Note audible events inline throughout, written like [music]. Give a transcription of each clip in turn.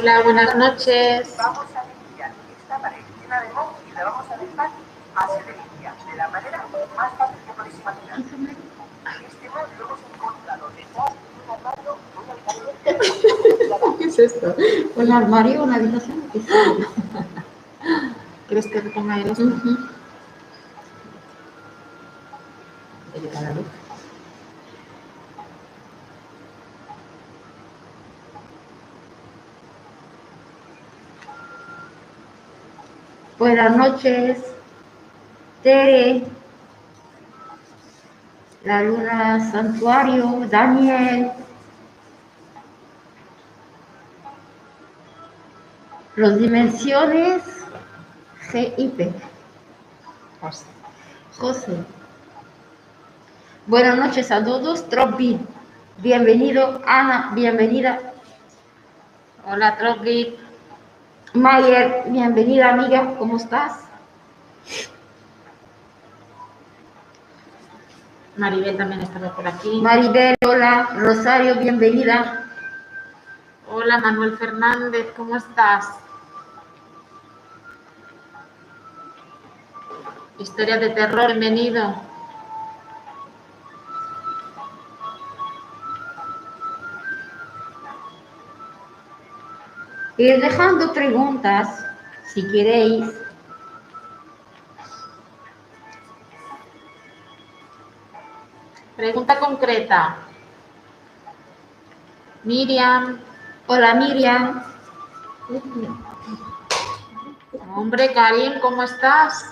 Hola, buenas noches. Vamos a limpiar esta pared llena de moho y la vamos a dejar así de limpia, de la manera más fácil que podéis imaginar. Este moho lo hemos encontrado detrás de un armario, un armario [laughs] ¿Qué es esto? Un armario, una habitación. ¿qué es? [laughs] ¿Quieres que te ponga esto? Ujú. Delicada luz. Buenas noches, Tere, la luna santuario, Daniel, los dimensiones GIP, José. José. Buenas noches a todos, Tropi, bienvenido, Ana, bienvenida, Hola, Troglip. Mayer, bienvenida amiga, ¿cómo estás? Maribel también estaba por aquí. Maribel, hola, Rosario, bienvenida. Hola, Manuel Fernández, ¿cómo estás? Historia de terror, bienvenido. Ir dejando preguntas, si queréis. Pregunta concreta. Miriam, Hola Miriam. hombre, Karim, ¿cómo estás?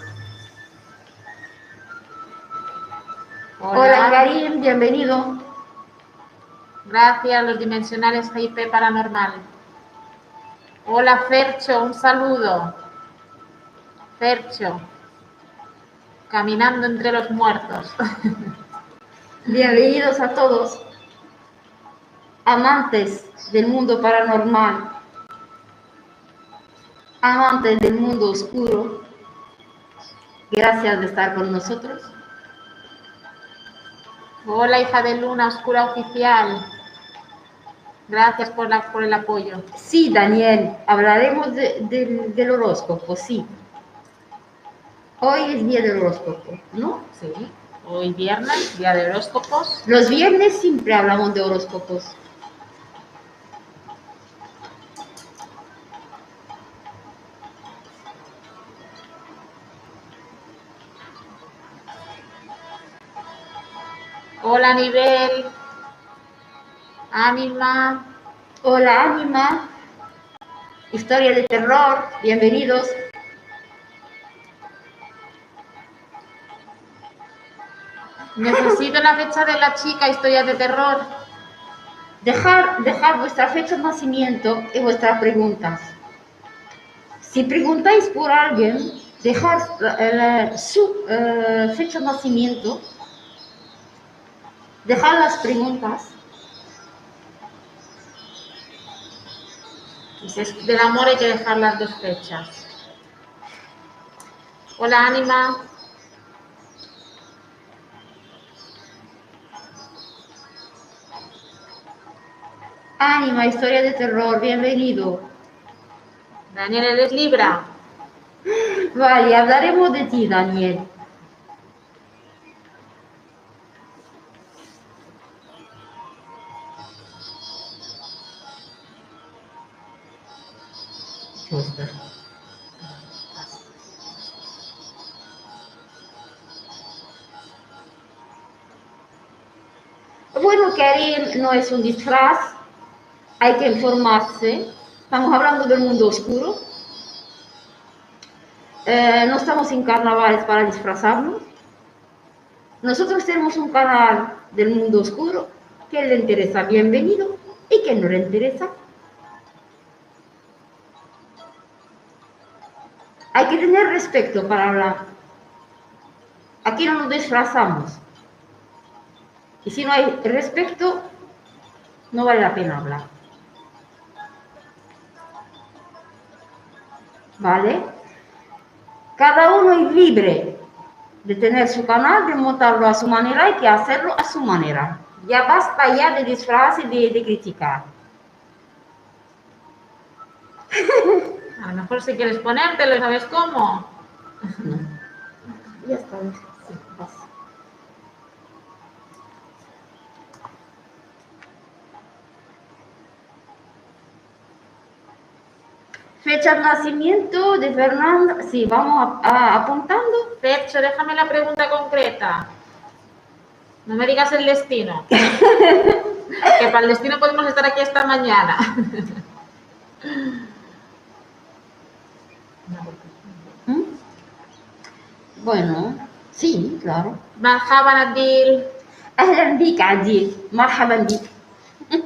Hola Karim, bienvenido. Gracias, los dimensionales GIP Paranormal. Hola, Fercho, un saludo. Fercho, caminando entre los muertos. [laughs] Bienvenidos a todos. Amantes del mundo paranormal. Amantes del mundo oscuro. Gracias de estar con nosotros. Hola, hija de luna oscura oficial. Gracias por, la- por el apoyo. Sí, Daniel, hablaremos de- del- del horóscopo, sí. Hoy es día del horóscopo, ¿no? Sí, hoy viernes, día de horóscopos. Los viernes siempre hablamos de horóscopos. Hola, nivel. Ánima. Hola, Ánima. Historia de terror, bienvenidos. Necesito la fecha de la chica, historias de terror. Dejar, dejar vuestra fecha de nacimiento y vuestras preguntas. Si preguntáis por alguien, dejar eh, su eh, fecha de nacimiento, dejar las preguntas. Si es del amor hay que dejar las dos fechas. Hola, Ánima. Ánima, historia de terror, bienvenido. Daniel, ¿eres Libra? Vale, hablaremos de ti, Daniel. Bueno, Karim no es un disfraz, hay que informarse. Estamos hablando del mundo oscuro. Eh, no estamos en carnavales para disfrazarnos. Nosotros tenemos un canal del mundo oscuro. Que le interesa, bienvenido. Y que no le interesa, hay que tener respeto para hablar. Aquí no nos disfrazamos. Y si no hay respeto, no vale la pena hablar. ¿Vale? Cada uno es libre de tener su canal, de montarlo a su manera, hay que hacerlo a su manera. Ya basta ya de disfraz y de, de criticar. [laughs] A lo mejor si quieres ponértelo, ¿sabes cómo? [laughs] Ya está. Sí, pasa. Fecha de nacimiento de Fernanda. Sí, vamos a- a- apuntando. Pecho, déjame la pregunta concreta. No me digas el destino. [laughs] que para el destino podemos estar aquí hasta mañana. [laughs] Bueno, sí, claro. مرحبا عديل أهلا بك عديل مرحبا بك [laughs]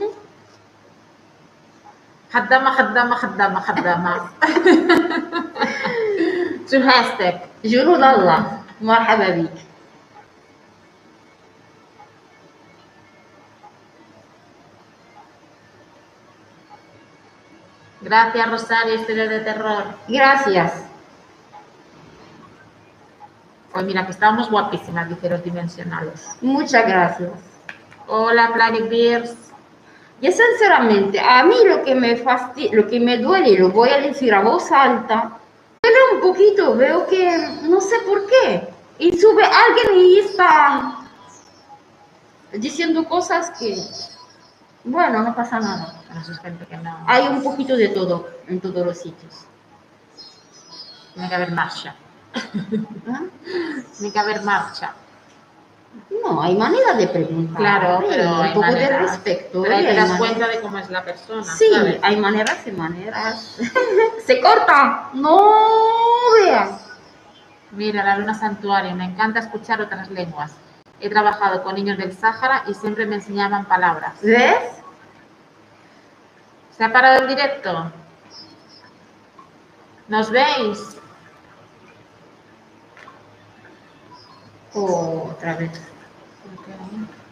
خدامة خدامة خدامة خدامة [laughs] شو هاستك؟ جنود الله مرحبا بك Gracias Rosario, historias de terror. Gracias. Pues mira, que estábamos guapísimas, dice los dimensionales. Muchas gracias. Hola, Planet Beers. Y sinceramente, a mí lo que me fastidia, lo que me duele, lo voy a decir a voz alta, duele un poquito, veo que no sé por qué. Y sube alguien y está diciendo cosas que, bueno, no pasa nada. Hay un poquito de todo en todos los sitios. Tiene que haber marcha. [laughs] Tiene que haber marcha. No, hay manera de preguntar. Claro, ¿eh? pero un poco de respeto. Pero ahí ¿eh? te das manera- cuenta de cómo es la persona. Sí, ¿sabes? hay maneras y maneras. [laughs] Se corta. No veas. Mira, la luna santuario, me encanta escuchar otras lenguas. He trabajado con niños del Sáhara y siempre me enseñaban palabras. ¿Ves? ¿Se ha parado el directo? ¿Nos veis? O otra vez.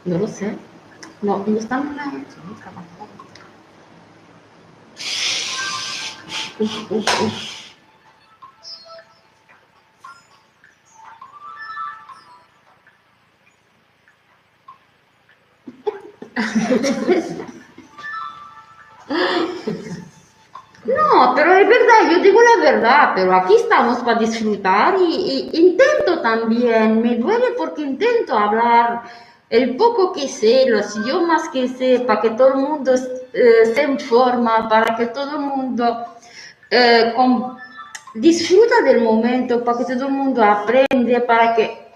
No lo sé. No, no uf, [laughs] uf. No, pero es verdad, yo digo la verdad, pero aquí estamos para disfrutar y, intento también, me duele porque intento hablar el poco que sé, los idiomas que sé, para que todo el mundo eh, se informa, para que todo el mundo eh, disfruta del momento, para que todo el mundo aprende, para que...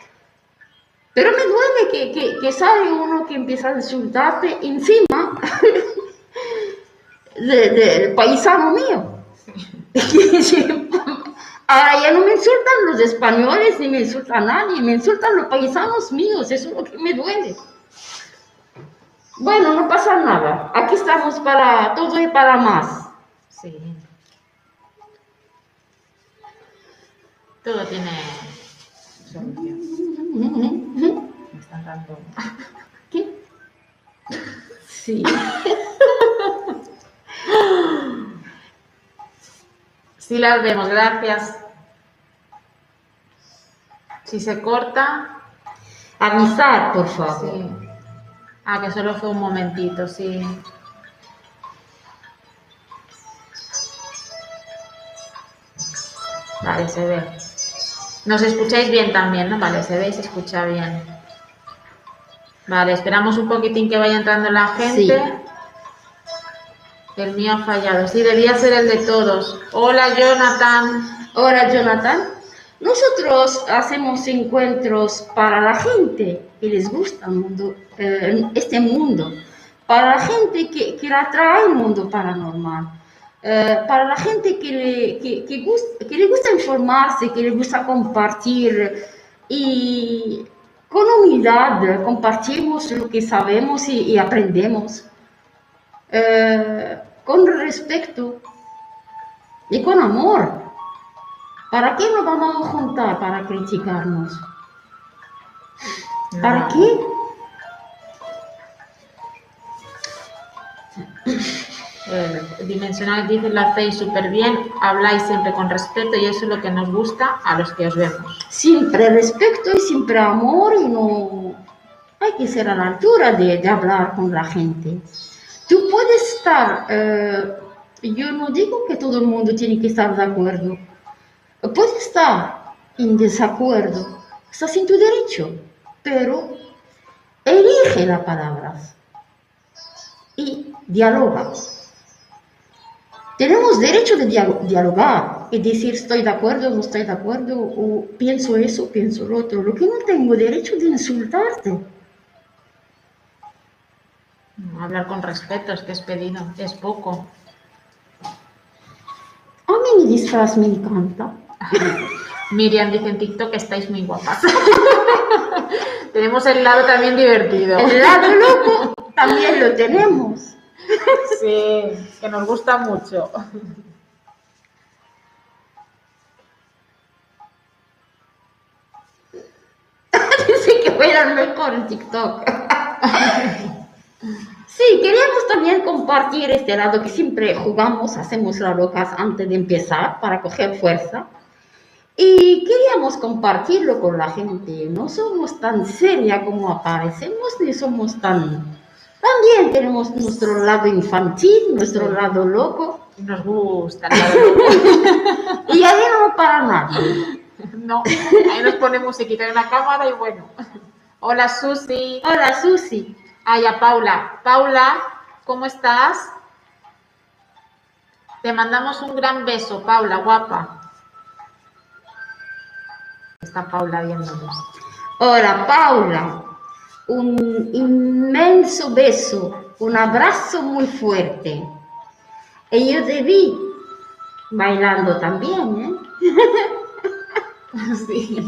Pero me duele que, que, que sale uno que empieza a insultarte encima [laughs] de- del paisano mío. [laughs] Ahora ya no me insultan los españoles ni me insulta nadie, me insultan los paisanos míos, eso es lo que me duele. Bueno, no pasa nada, aquí estamos para todo y para más. Sí. Todo tiene solución. Me están dando... ¿Qué? Sí. [laughs] Sí las vemos, gracias. Si se corta... Avisar, por favor. Sí. Ah, que solo fue un momentito, sí. Vale, se ve. Nos escucháis bien también, ¿no? Vale, se ve y se escucha bien. Vale, esperamos un poquitín que vaya entrando la gente. Sí. El mío ha fallado. Sí, debía ser el de todos. Hola, Jonathan. Ahora, Jonathan, nosotros hacemos encuentros para la gente que les gusta el mundo, eh, este mundo, para la gente que, que atrae el mundo paranormal, eh, para la gente que le, que, que gust- que le gusta informarse, que le gusta compartir y con humildad compartimos lo que sabemos y aprendemos, eh, con respeto y con amor. ¿Para qué nos vamos a juntar para criticarnos? ¿Para qué? Eh, dimensional dice, lo hacéis súper bien, habláis siempre con respeto y eso es lo que nos gusta a los que os vemos. Siempre respeto y siempre amor y no... Hay que ser a la altura de, de hablar con la gente. Tú puedes estar eh, Yo no digo que todo el mundo tiene que estar de acuerdo. Puede estar en desacuerdo, estás en tu derecho, pero elige las palabras y dialoga. Tenemos derecho de dialo- dialogar y decir estoy de acuerdo, no estoy de acuerdo, o pienso eso, pienso lo otro. Lo que no tengo derecho de insultarte. Hablar con respeto, es que es pedido, es poco. A mí mi disfraz me encanta. [laughs] Miriam dice en TikTok que estáis muy guapas. [laughs] Tenemos el lado también divertido. El lado loco también lo tenemos. [laughs] Sí, que nos gusta mucho. Dice que bailan mejor en TikTok. Sí, queríamos también compartir este lado que siempre jugamos, hacemos las locas antes de empezar para coger fuerza. Y queríamos compartirlo con la gente. No somos tan seria como aparecemos, ni somos tan... También tenemos nuestro lado infantil, nuestro lado loco. Nos gusta el lado loco. [laughs] Y ahí no para nadie. No, ahí nos pone musiquita en una cámara y bueno. Hola Susi. Hola, Susi. Ay, a Paula. Paula, ¿cómo estás? Te mandamos un gran beso, Paula, guapa. Está Paula viéndonos. Hola, Paula. Un inmenso beso, un abrazo muy fuerte. Y yo te vi bailando también, [laughs] Sí.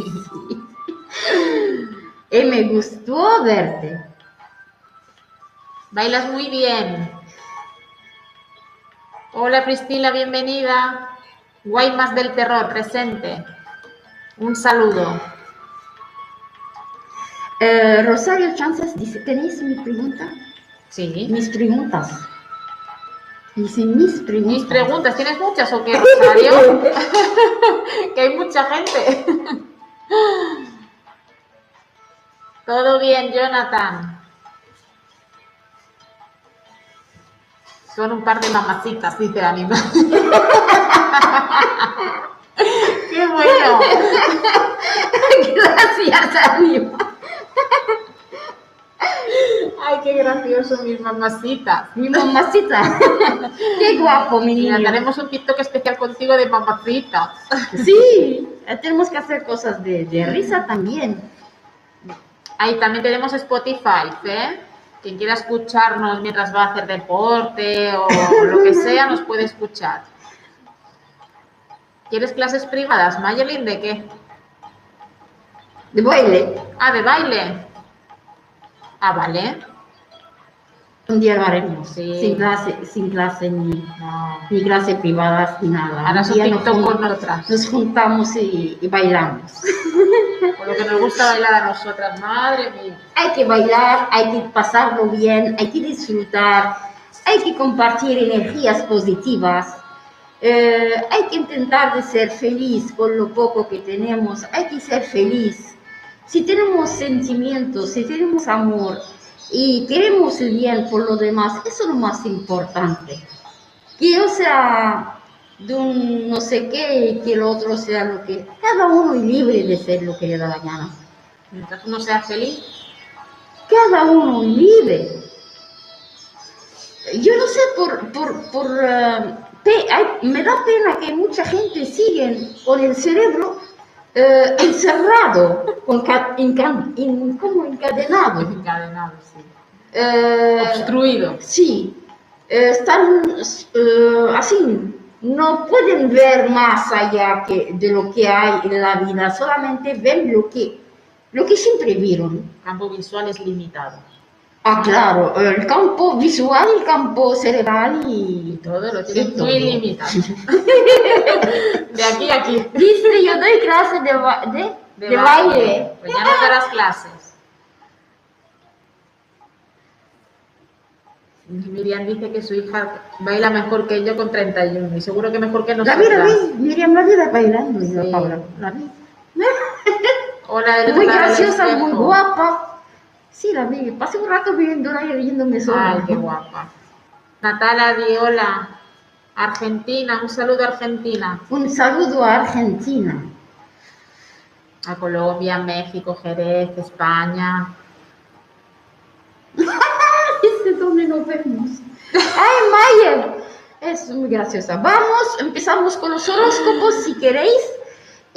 ¿eh? Y me gustó verte. Bailas muy bien. Hola Priscila, bienvenida. Guaymas del terror, presente. Un saludo. Eh, Rosario Chances dice, ¿tenéis mi pregunta? Sí. Mis preguntas. Dice mis preguntas. Mis preguntas, ¿tienes muchas o qué, Rosario? [laughs] que hay mucha gente. Todo bien, Jonathan. Son un par de mamacitas, dice el animal. [laughs] ¡Qué bueno! [laughs] Gracias, amigo. ¡Ay, qué gracioso, mis mamacitas! Mi mamacita. [laughs] Qué guapo, mi niño. haremos un TikTok especial contigo de mamacitas. Sí, tenemos que hacer cosas de, de risa también. Ahí también tenemos Spotify, ¿eh? Quien quiera escucharnos mientras va a hacer deporte o [laughs] lo que sea, nos puede escuchar. ¿Quieres clases privadas, Mayelin? ¿De qué? De baile. Ah, de baile. Ah, vale. Un día lo haremos. Sí. Sin clase, sin clase ni, No. ni clase privadas ni nada. Ahora son nos con nosotras. Nos juntamos y, y bailamos. [laughs] Por lo que nos gusta bailar a nosotras, madre mía. Hay que bailar, hay que pasarlo bien, hay que disfrutar, hay que compartir energías positivas. eh, hay que intentar de ser feliz con lo poco que tenemos, hay que ser feliz. Si tenemos sentimientos, si tenemos amor y queremos el bien por los demás, eso es lo más importante. Que yo sea de un no sé qué y que el otro sea lo que... Cada uno es libre de ser lo que le da la gana. Mientras uno sea feliz, Cada uno es libre. Yo no sé, por, por, por, eh, pe- hay- me da pena que mucha gente sigue con el cerebro eh, encerrado, con ca- enca- en- como encadenado. encadenado, sí. Eh, Obstruido. sí, eh, están eh, así, no pueden ver más allá que, de lo que hay en la vida, solamente ven lo que, lo que siempre vieron. Campo visual es limitado. Ah, claro, el campo visual, el campo cerebral Y todo lo tienes todo. muy limitado. [laughs] De aquí a aquí. Dice, yo doy clases de, ba- de, de baile. Pues ya nos darás clases. Miriam dice que su hija baila mejor que yo con 31 y seguro que mejor que vi, la vi, Miriam la vida bailando, Sí. Paula, la. Hola, Muy graciosa, muy guapa. Sí, la vi, pasé un rato viéndola y riéndome sola. Ay, qué guapa. Natalia, di hola. Argentina, un saludo a Argentina. Un saludo a Argentina. A Colombia, México, Jerez, España. [laughs] ¿Desde dónde nos vemos? ¡Ay, Maya! Es muy graciosa. Vamos, empezamos con los horóscopos si queréis.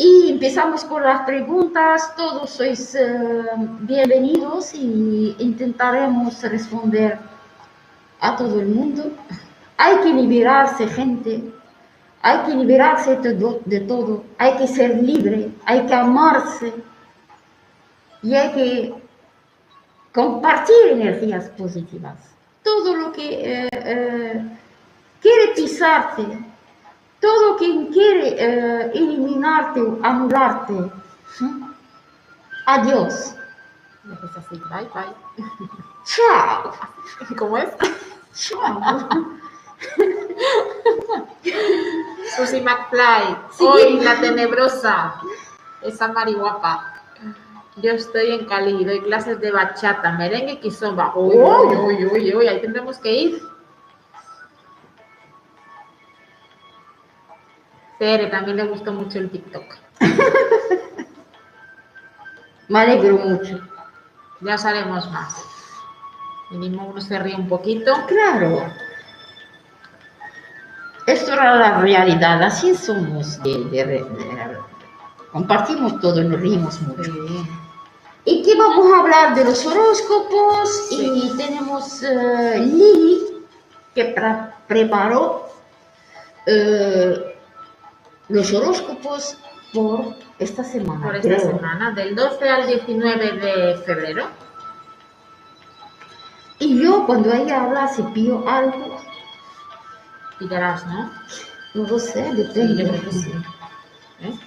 Y empezamos con las preguntas. Todos sois eh, bienvenidos y intentaremos responder a todo el mundo. Hay que liberarse, gente. Hay que liberarse de todo. Hay que ser libre. Hay que amarse. Y hay que compartir energías positivas. Todo lo que eh, eh, quiere pisarte, todo quien quiere eh, eliminarte o anularte, ¿sí? adiós. Es así, bye, bye. Chao. [laughs] ¿Cómo es? Chao. [laughs] Susie McFly. Sí. Hoy la tenebrosa. Esa mariguapa. Yo estoy en Cali, doy clases de bachata, merengue y kizomba. Uy, uy, uy, uy, uy, ahí tendremos que ir. Tere, también le gustó mucho el TikTok. [laughs] Me alegro mucho. Ya os haremos más. Mínimo uno se ríe un poquito. Claro. Esto era la realidad, así somos. de- de- de- compartimos todo y nos rimos mucho. Sí. Y que vamos a hablar de los horóscopos y tenemos eh, Lili que preparó eh, los horóscopos por esta semana. Por esta creo. semana, del 12 al 19 de febrero. Y yo cuando ella habla si pido algo, Pillarás, ¿no? no lo sé, Sí, depende. yo creo que sí. ¿Eh?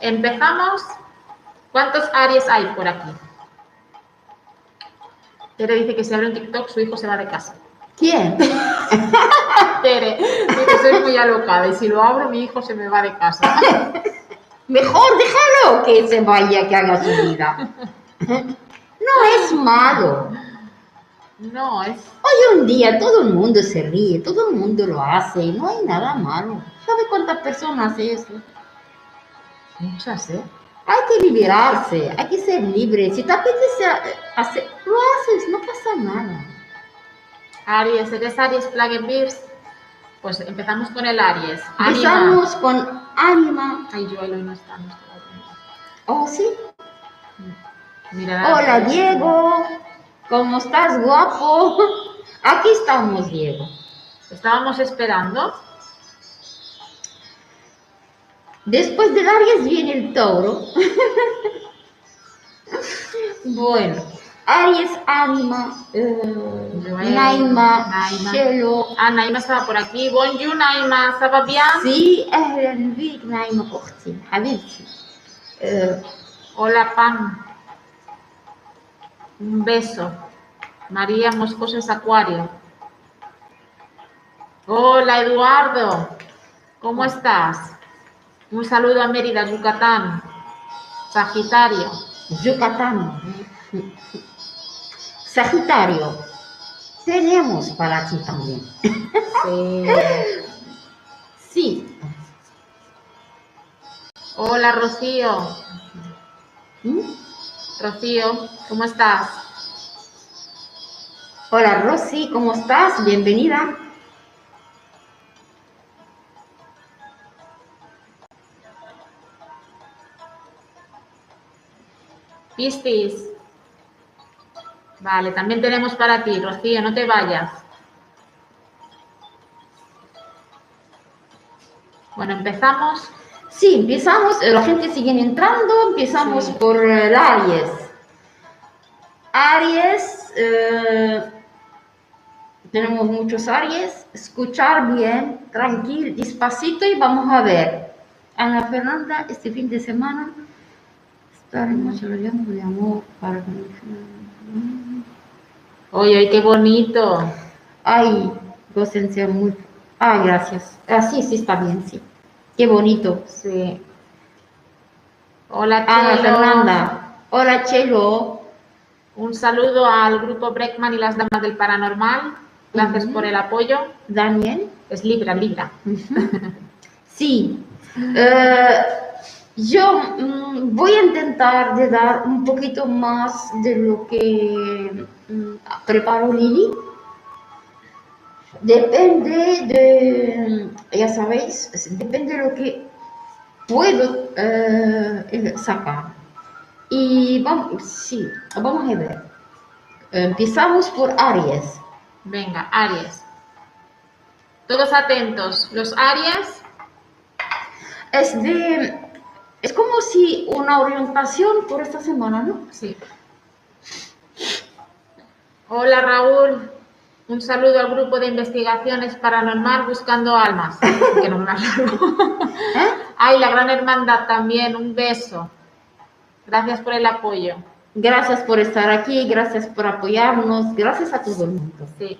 Empezamos. ¿Cuántos Aries hay por aquí? Tere dice que si abre un TikTok su hijo se va de casa. ¿Quién? [laughs] Tere, dice soy muy alocada y si lo abro mi hijo se me va de casa. [laughs] Mejor déjalo que se vaya, que haga su vida. No es malo. No, es Hoy un día todo el mundo se ríe, todo el mundo lo hace y no hay nada malo. ¿Sabe cuántas personas hacen eso? muchas, ¿eh? Hay que liberarse, hay que ser libre. Si te apetece hacer, lo haces, no pasa nada. Aries, ¿eres Aries Plague Bears? Pues empezamos con el Aries. Empezamos con ánima. Ay, Joel hoy no está. Oh, sí. Mira, Hola, Diego. ¿Cómo estás, guapo? Aquí estamos, Diego. Estábamos esperando. Después del Aries viene el Tauro. [laughs] bueno, Aries, Ánima, eh, Joel, Naima, Naima. Shelo. Ah, Naima estaba por aquí. Bonjour, Naima. ¿Ça va bien? Sí, أهلا بك نايمة أختي حبيبتي. آه، Hola, Pam. Un beso. María Moscoso es Acuario. Hola, Eduardo. ¿Cómo estás? Un saludo a Mérida, Yucatán. Sagitario. Yucatán. Sagitario. Tenemos para ti también. Sí. Sí. Hola, Rocío. ¿Mm? Rocío, ¿cómo estás? Hola Rosy, ¿cómo estás? Bienvenida. Piscis. Vale, también tenemos para ti, Rocío, no te vayas. Bueno, empezamos. Sí, empezamos, eh, la gente sigue entrando, empezamos Sí. por el Aries. Aries, eh, tenemos muchos Aries, escuchar bien, tranquilo, despacito y vamos a ver. Ana Fernanda, este fin de semana estaremos rodeando de amor para... Oye, oye, qué bonito. Ay, gócense muy... Ay, gracias. Así sí está bien, sí. Qué bonito. Sí. Hola, Ana Chelo. Fernanda. Hola, Chelo. Un saludo al grupo Breckman y las Damas del Paranormal. Gracias por el apoyo. Daniel. Es Libra, Libra. Sí, eh, yo mm, voy a intentar de dar un poquito más de lo que mm, preparó Lili. Depende de, ya sabéis, depende de lo que puedo eh, sacar. Y vamos, sí, vamos a ver. Empezamos por Aries. Venga, Aries. Todos atentos. Los Aries, Es de, es como si una orientación por esta semana, ¿no? sí. Hola Raúl. Un saludo al grupo de investigaciones paranormal buscando almas. [laughs] Que no me. ¿Eh? Ay, la gran hermandad también. Un beso. Gracias por el apoyo. Gracias por estar aquí, gracias por apoyarnos, gracias a todo el mundo. Sí.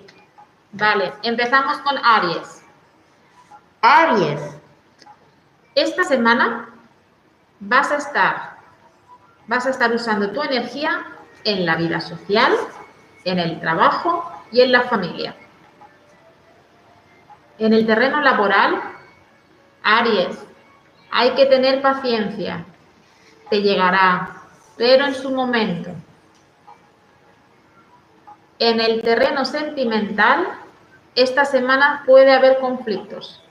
Vale, empezamos con Aries. Aries, Esta semana vas a estar, vas a estar usando tu energía en la vida social, en el trabajo y en la familia. En el terreno laboral, Aries, hay que tener paciencia. Te llegará, pero en su momento. En el terreno sentimental, esta semana puede haber conflictos.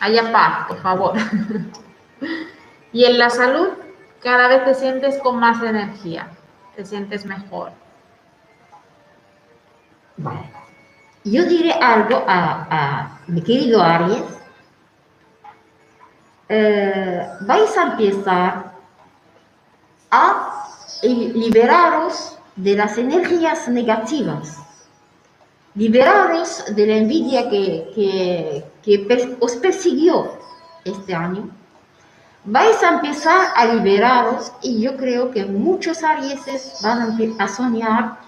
Haya paz, por favor. [laughs] y en la salud, cada vez te sientes con más energía, te sientes mejor. Yo diré algo a, a mi querido Aries. Eh, vais a empezar a liberaros de las energías negativas, liberaros de la envidia que, que- que os persiguió este año. Vais a empezar a liberaros y yo creo que muchos arieses van a soñar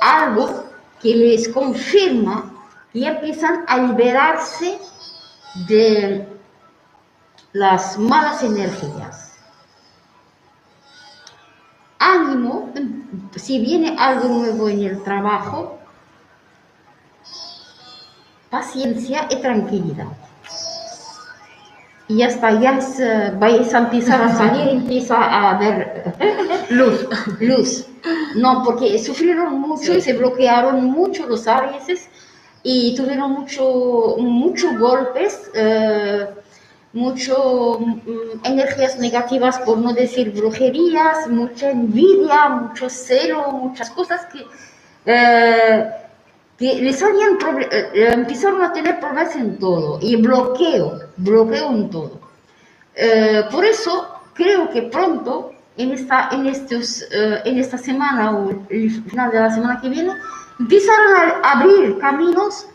algo que les confirma y empiezan a liberarse de las malas energías. Ánimo, si viene algo nuevo en el trabajo, paciencia y tranquilidad. Y hasta ya es, vais a empezar a salir, empieza a haber Luz. luz. No, porque sufrieron mucho y se bloquearon mucho los arieses y tuvieron mucho, muchos golpes, eh, mucho mm, energías negativas, por no decir brujerías, mucha envidia, mucho celo, muchas cosas que, eh, habían proble- eh, empezaron a tener problemas en todo y bloqueo, bloqueo en todo. Eh, por eso creo que pronto, en esta, en, estos, eh, en esta semana o el final de la semana que viene, empiezan a abrir caminos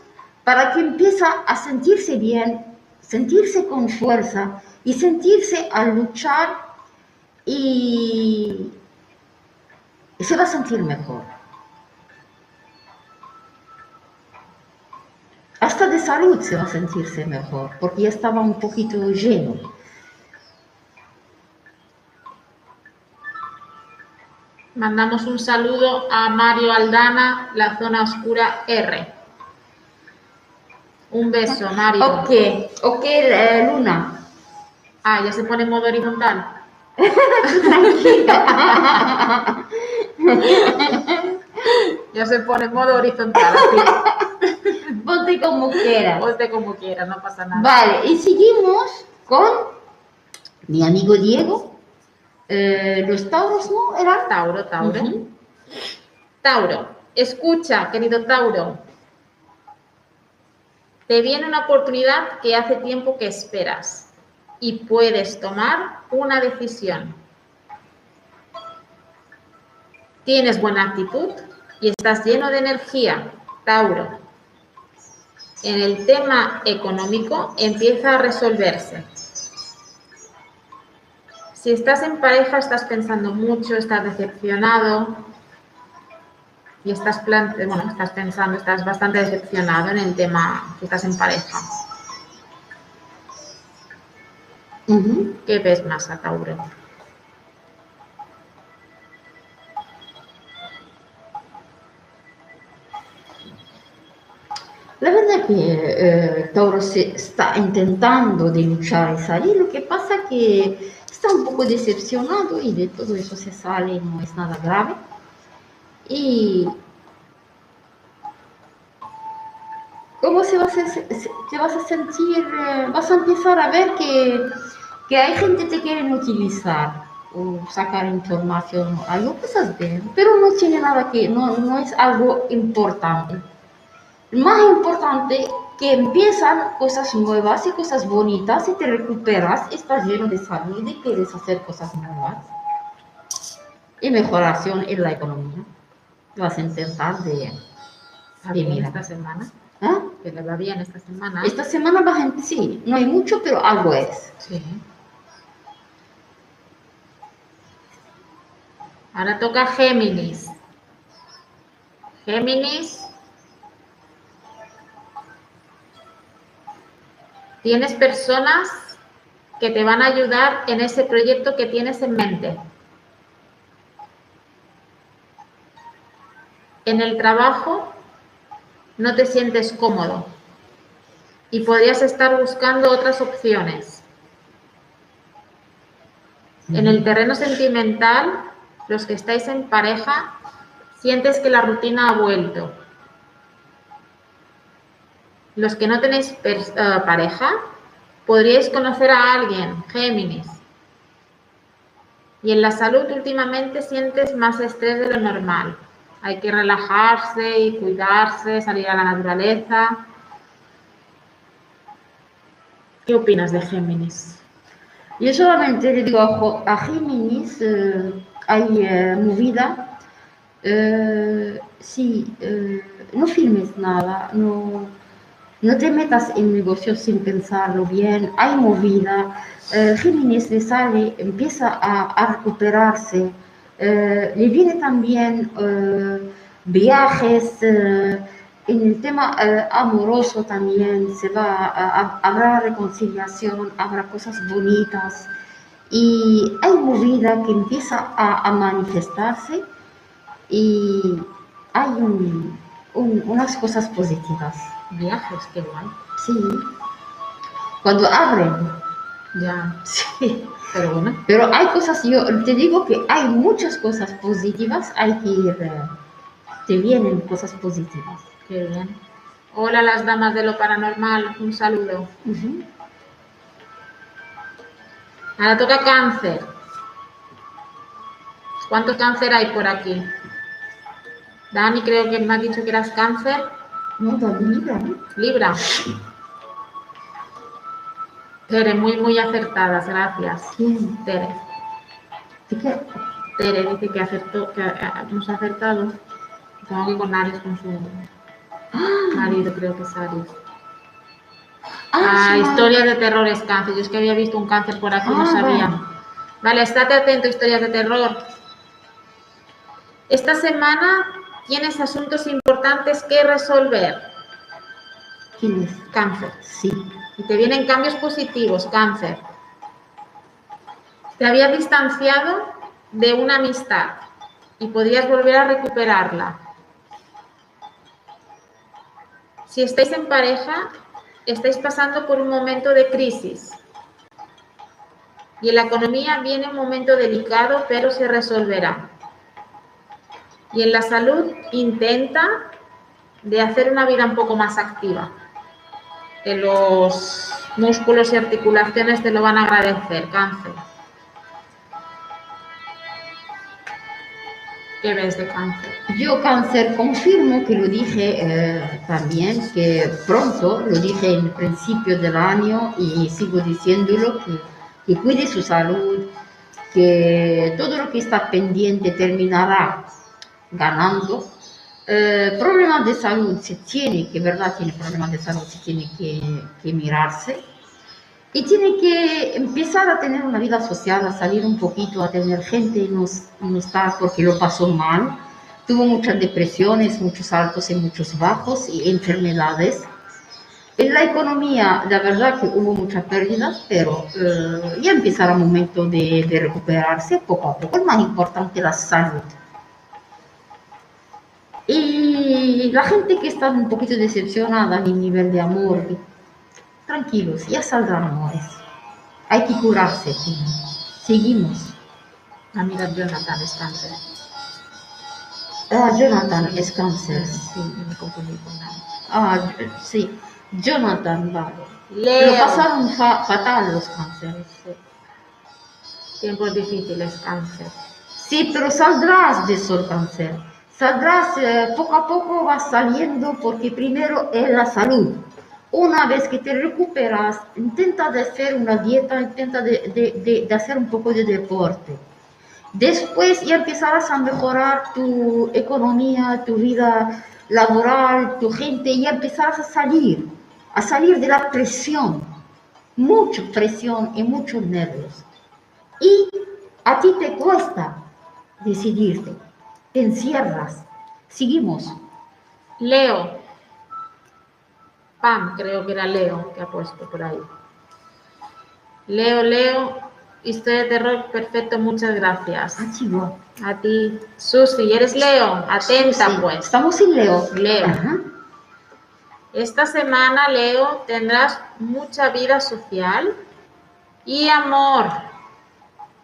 para que empiece a sentirse bien, sentirse con fuerza y sentirse a luchar y se va a sentir mejor. Hasta de salud se va a sentirse mejor, porque ya estaba un poquito lleno. Mandamos un saludo a Mario Aldana, la zona oscura R. Un beso, Mario. Ok, ok, eh, Luna. Ah, ya se pone en modo horizontal. [laughs] Tranquila. [laughs] Ya se pone en modo horizontal, así. Ponte como quieras. Ponte como quieras, no pasa nada. Vale, y seguimos con mi amigo Diego. Eh, los tauros, ¿no? ¿Eran? Tauro, Tauro. Tauro, escucha, querido Tauro. Te viene una oportunidad que hace tiempo que esperas y puedes tomar una decisión. Tienes buena actitud y estás lleno de energía, Tauro. En el tema económico empieza a resolverse. Si estás en pareja, estás pensando mucho, estás decepcionado y estás, bueno, estás pensando, estás bastante decepcionado en el tema que estás en pareja. ¿Qué ves más Tauro? La verdad que eh, Tauro se está intentando de luchar y salir, lo que pasa que está un poco decepcionado y de todo eso se sale, no es nada grave. Y ¿cómo se va a te vas a sentir? eh, vas a empezar a ver que, que hay gente que te quieren utilizar o sacar información, algo cosas bien, pero no tiene nada que, no, no es algo importante. Más importante que empiezan cosas nuevas y cosas bonitas y te recuperas, estás lleno de salud y quieres hacer cosas nuevas. Y mejoración en la economía. Vas a intentar de... Mira. esta semana. ¿ah? Que le va bien esta semana. Esta semana va gente, sí, no hay mucho, pero algo es. Sí. Ahora toca Géminis. Géminis. Tienes personas que te van a ayudar en ese proyecto que tienes en mente. En el trabajo no te sientes cómodo y podrías estar buscando otras opciones. En el terreno sentimental, los que estáis en pareja, sientes que la rutina ha vuelto. Los que no tenéis eh, pareja, podríais conocer a alguien, Géminis. Y en la salud últimamente sientes más estrés de lo normal. Hay que relajarse y cuidarse, salir a la naturaleza. ¿Qué opinas de Géminis? Yo solamente le digo a, a Géminis, eh, hay eh, movida, sí, no filmes nada, no, no te metas en negocios sin pensarlo bien, hay movida, eh, Géminis le sale, empieza a, recuperarse, eh, le viene también eh, viajes, eh, en el tema eh, amoroso también. Se va, a- habrá reconciliación, habrá cosas bonitas. Y hay movida que empieza a, manifestarse y hay un- un- unas cosas positivas. Viajes, qué guay. Sí. Cuando abren, Ya, sí. pero bueno. Pero hay cosas, yo te digo que hay muchas cosas positivas, hay que ir, eh, te vienen cosas positivas. Qué bien. Hola las damas de lo paranormal, un saludo. Ujú. Ahora toca cáncer. ¿Cuánto cáncer hay por aquí? Dani, creo que me has dicho que eras cáncer. No, también Libra, ¿no? Libra. Tere, muy, muy acertadas, gracias. ¿Quién? Tere. ¿De qué? Tere dice que acertó, que ah, hemos acertado. Tengo que con Aries con su marido, creo que es Aries. Ah, sí. historias de terror es cáncer. Yo es que había visto un cáncer por aquí, no Ah, sabía. bueno. Vale, estate atento, historias de terror. Esta semana tienes asuntos importantes que resolver. ¿Quién es? Cáncer. Sí. Y te vienen cambios positivos, cáncer. Te habías distanciado de una amistad y podrías volver a recuperarla. Si estáis en pareja, estáis pasando por un momento de crisis. Y en la economía viene un momento delicado, pero se resolverá. Y en la salud intenta de hacer una vida un poco más activa que los músculos y articulaciones te lo van a agradecer, cáncer. ¿Qué ves de cáncer? Yo cáncer confirmo que lo dije eh, también, que pronto, lo dije en el principio del año y sigo diciéndolo, que, que cuide su salud, que todo lo que está pendiente terminará ganando. Eh, problemas de salud se tiene que, ¿verdad? Tiene problemas de salud, se tiene que, que mirarse. Y tiene que empezar a tener una vida social, a salir un poquito, a tener gente no, no estar porque lo pasó mal. Tuvo muchas depresiones, muchos altos y muchos bajos y enfermedades. En la economía, la verdad que hubo muchas pérdidas, pero eh, ya empezará el momento de, de recuperarse poco a poco. El más importante, la salud. Y la gente que está un poquito decepcionada en el nivel de amor, tranquilos, ya saldrán amores. Hay que curarse. Seguimos. Mira, Jonathan es cáncer. Ah, Jonathan es cáncer. Sí, me confundí con nada. Ah, sí. Jonathan, vale. Lo Leo. pasaron fa- fatal los cánceres. sí. Tiempos difíciles, cáncer. Sí, pero saldrás de sol cáncer. Saldrás eh, poco a poco, vas saliendo porque primero es la salud. Una vez que te recuperas, intenta de hacer una dieta, intenta de, de- de- hacer un poco de deporte. Después ya empezarás a mejorar tu economía, tu vida laboral, tu gente, y empezarás a salir, a salir de la presión, mucha presión y muchos nervios. Y a ti te cuesta decidirte, te encierras. Seguimos. Leo. Pam, creo que era Leo que ha puesto por ahí. Leo, Leo. Historia de terror, perfecto, muchas gracias. Ah, chivo. A ti. Susi, ¿eres Leo? Atenta, pues. Estamos sin Leo. Leo. Ajá. Esta semana, Leo, tendrás mucha vida social y amor.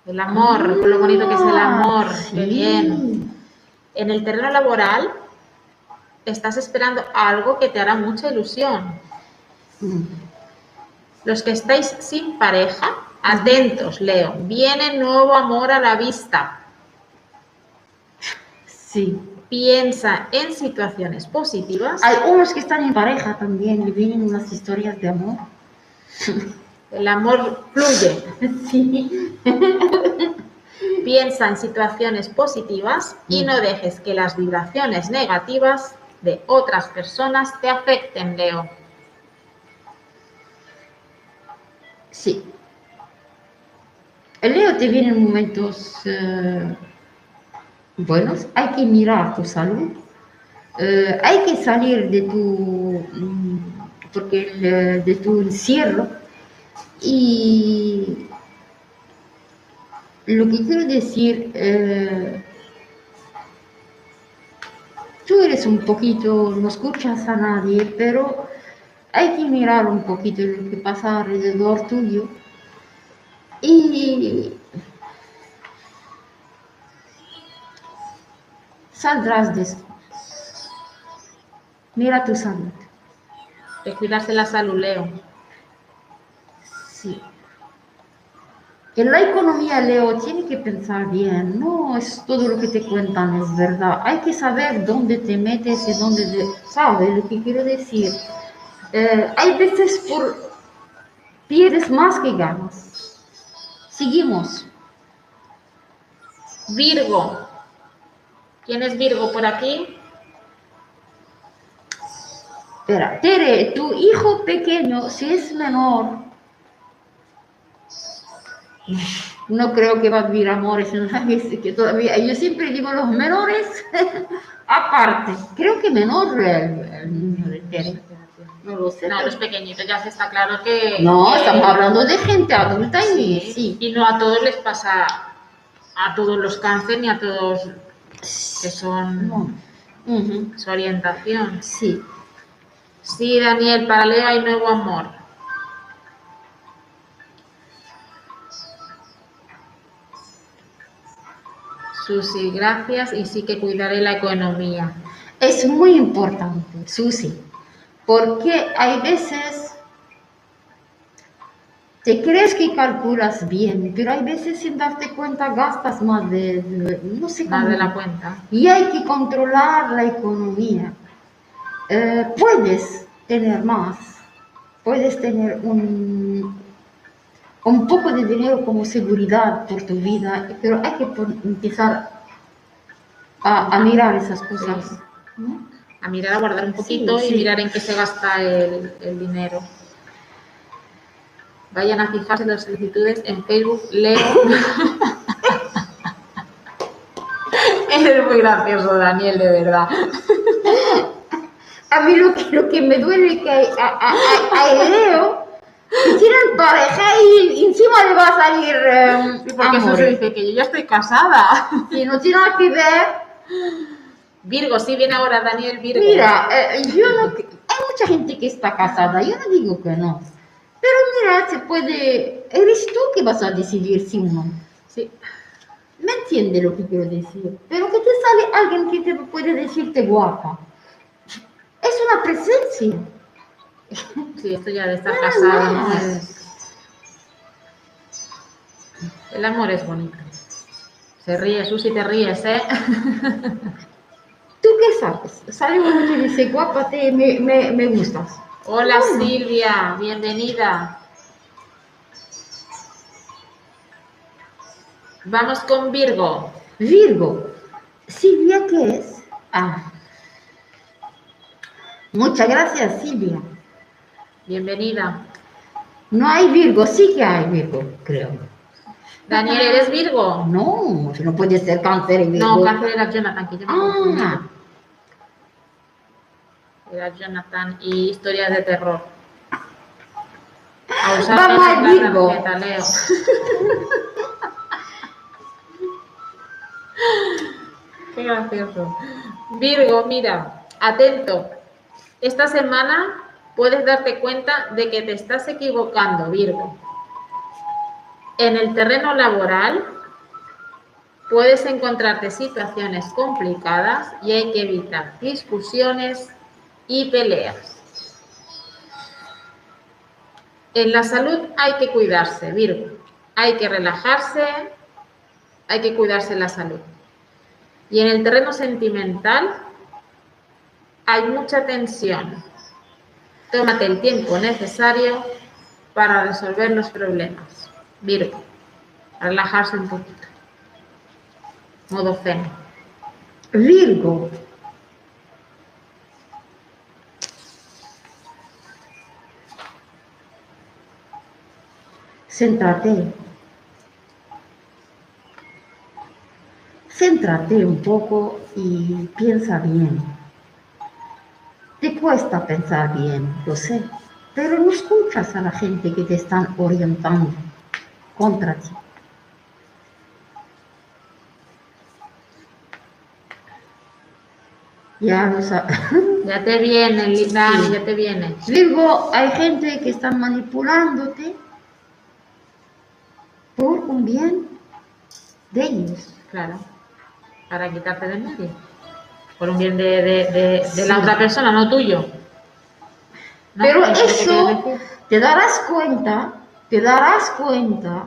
El amor, lo bonito que es el amor. Qué Sí. bien. En el terreno laboral, estás esperando algo que te hará mucha ilusión. Mm. Los que estáis sin pareja, atentos, Leo. Viene nuevo amor a la vista. Sí. Piensa en situaciones positivas. Hay unos que están en pareja también, le vienen unas historias de amor. El amor fluye. [laughs] Sí. [laughs] Piensa en situaciones positivas y no dejes que las vibraciones negativas de otras personas te afecten, Leo. Sí. El Leo te viene en momentos eh, buenos, hay que mirar tu salud, eh, hay que salir de tu, mm, porque el, eh, de tu encierro y lo que quiero decir, eh, tú eres un poquito, no escuchas a nadie, pero hay que mirar un poquito lo que pasa alrededor tuyo y saldrás de esto. Mira tu salud. De cuidarse la salud, Leo. Sí. En la economía, Leo, tiene que pensar bien. No es todo lo que te cuentan, es verdad. Hay que saber dónde te metes y dónde... de- ¿Sabes lo que quiero decir? Eh, hay veces por... pierdes más que ganas. Seguimos. Virgo. ¿Quién es Virgo por aquí? Espera, Tere, tu hijo pequeño, si es menor, no creo que va a vivir amores en la vez que todavía. Yo siempre digo los menores [laughs] aparte. Creo que menor el, el niño de Tere. No lo sé. No, los pequeñitos ya se está claro que... No, estamos hablando de gente adulta y Sí, sí. Y no a todos les pasa, a todos los cáncer ni a todos que son No. Ujú, su orientación. Sí. Sí, Daniel, para Leo hay nuevo amor. Susi, gracias y sí que cuidaré la economía. Es muy importante, Susi, porque hay veces te crees que calculas bien, pero hay veces sin darte cuenta gastas más de, no sé Más de la cuenta. Y hay que controlar la economía. Eh, puedes tener más, puedes tener un, un poco de dinero como seguridad por tu vida, pero hay que empezar a, a mirar esas cosas. ¿no? A mirar, a guardar un poquito Sí, y sí. mirar en qué se gasta el, el dinero. Vayan a fijarse en las solicitudes en Facebook. Leo. [laughs] Eres muy gracioso, Daniel, de verdad. [laughs] A mí lo que, lo que me duele es que hay, a, a, a- a Leo tienen pareja y encima le va a salir eh, porque eso se dice que yo ya estoy casada. Y no tiene ver. Virgo, sí viene ahora Daniel Virgo. Mira, eh, yo no, hay mucha gente que está casada, yo no digo que no. Pero mira, se puede, eres tú que vas a decidir si o no. Sí. ¿Me entiende lo que quiero decir? Pero que te sale alguien que te puede decirte guapa. Es una presencia. [laughs] Sí, esto ya de estar casado, ¿no? más. Es- El amor es bonito. Se ríe, Susi, te ríes, ¿eh? [laughs] ¿Tú qué sabes? Sale uno que dice guapa, te, me, me, me gustas. Hola Bueno. Silvia, bienvenida. Vamos con Virgo. Virgo. Silvia, ¿qué es? Ah. Muchas gracias, Silvia. Bienvenida. No hay Virgo, sí que hay Virgo, creo. Daniel, ¿eres Virgo? No, no puede ser cáncer y Virgo. No, cáncer era Jonathan, que yo me. Ah, Era Jonathan y historias de terror. A Vamos al Virgo. [laughs] Qué gracioso. Virgo, mira, atento. Esta semana puedes darte cuenta de que te estás equivocando, Virgo. En el terreno laboral puedes encontrarte situaciones complicadas y hay que evitar discusiones y peleas. En la salud hay que cuidarse, Virgo. Hay que relajarse, hay que cuidarse la salud. Y en el terreno sentimental hay mucha tensión. Tómate el tiempo necesario para resolver los problemas. Virgo, relajarse un poquito. Modo zen. Virgo. Céntrate. Céntrate un poco y piensa bien. Te cuesta pensar bien, lo sé, pero no escuchas a la gente que te están orientando contra ti. Ya lo sabes. [laughs] Ya te viene, Li- Dani, ya te viene. Virgo, hay gente que está manipulándote por un bien de ellos. Claro. Para quitarte del medio. Por un bien de, de- de- de la otra persona, no tuyo. ¿No? Pero ¿Es lo que quieres eso te darás cuenta, te darás cuenta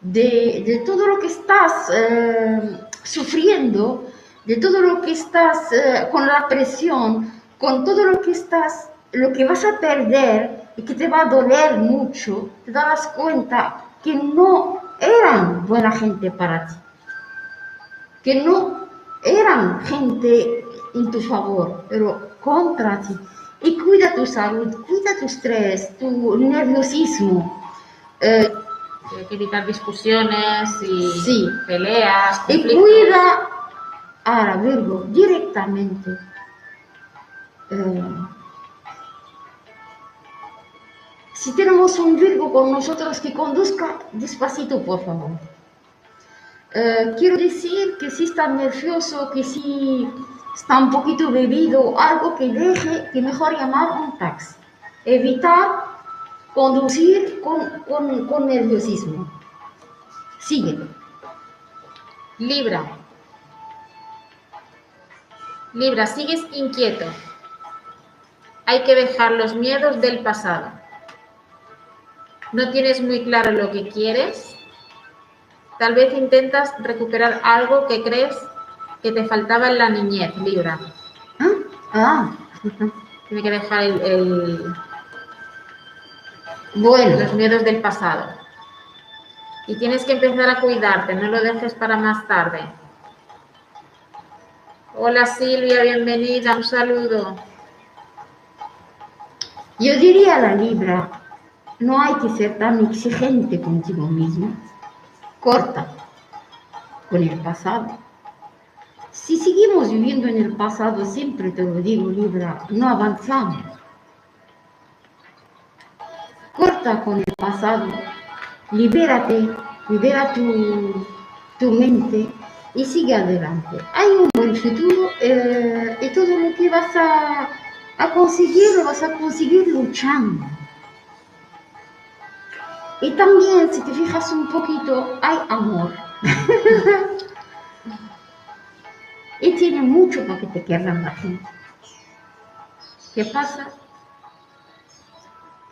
de, de todo lo que estás eh, sufriendo, de todo lo que estás eh, con la presión, con todo lo que estás, lo que vas a perder y que te va a doler mucho, te darás cuenta que no eran buena gente para ti, que no eran gente en tu favor, pero contra ti. Y cuida tu salud, cuida tu estrés, tu nerviosismo. Eh, Hay que evitar discusiones y Sí. peleas. y conflictos. cuida a la Virgo directamente. Eh, si tenemos un Virgo con nosotros que conduzca despacito, por favor. Eh, quiero decir que si está nervioso, que si está un poquito bebido, algo que deje, que mejor llamar un taxi. Evitar conducir con, con, con nerviosismo. Sigue. Libra. Libra, sigues inquieto. Hay que dejar los miedos del pasado. No tienes muy claro lo que quieres. Tal vez intentas recuperar algo que crees que te faltaba en la niñez, Libra. Ah, ah, Tiene que dejar el- el- bueno, los miedos del pasado. Y tienes que empezar a cuidarte, no lo dejes para más tarde. Hola Silvia, bienvenida, un saludo. yo diría a la Libra, no hay que ser tan exigente contigo mismo. Corta con el pasado. Si seguimos viviendo en el pasado, siempre te lo digo, Libra, no avanzamos. Corta con el pasado, libérate, libera tu, tu mente y sigue adelante. Hay un buen futuro eh, y todo lo que vas a, a conseguir lo vas a conseguir luchando. Y también, si te fijas un poquito, hay amor. [laughs] y tiene mucho para que te quieran la gente. ¿Qué pasa?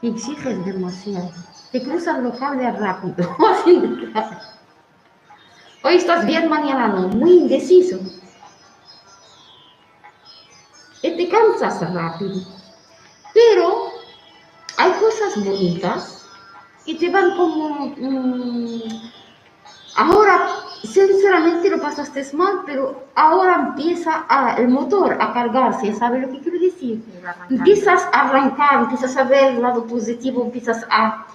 Que exiges demasiado. Te cruzas los cables rápido. [laughs] Hoy estás bien, mañana no. Muy indeciso. Y te cansas rápido. Pero hay cosas bonitas que te van como... mm, ahora, sinceramente lo pasaste mal, pero ahora empieza a- el motor a cargarse. ¿Sabes lo que quiero decir? Y. Empiezas a arrancar, empiezas a ver el lado positivo, empiezas a,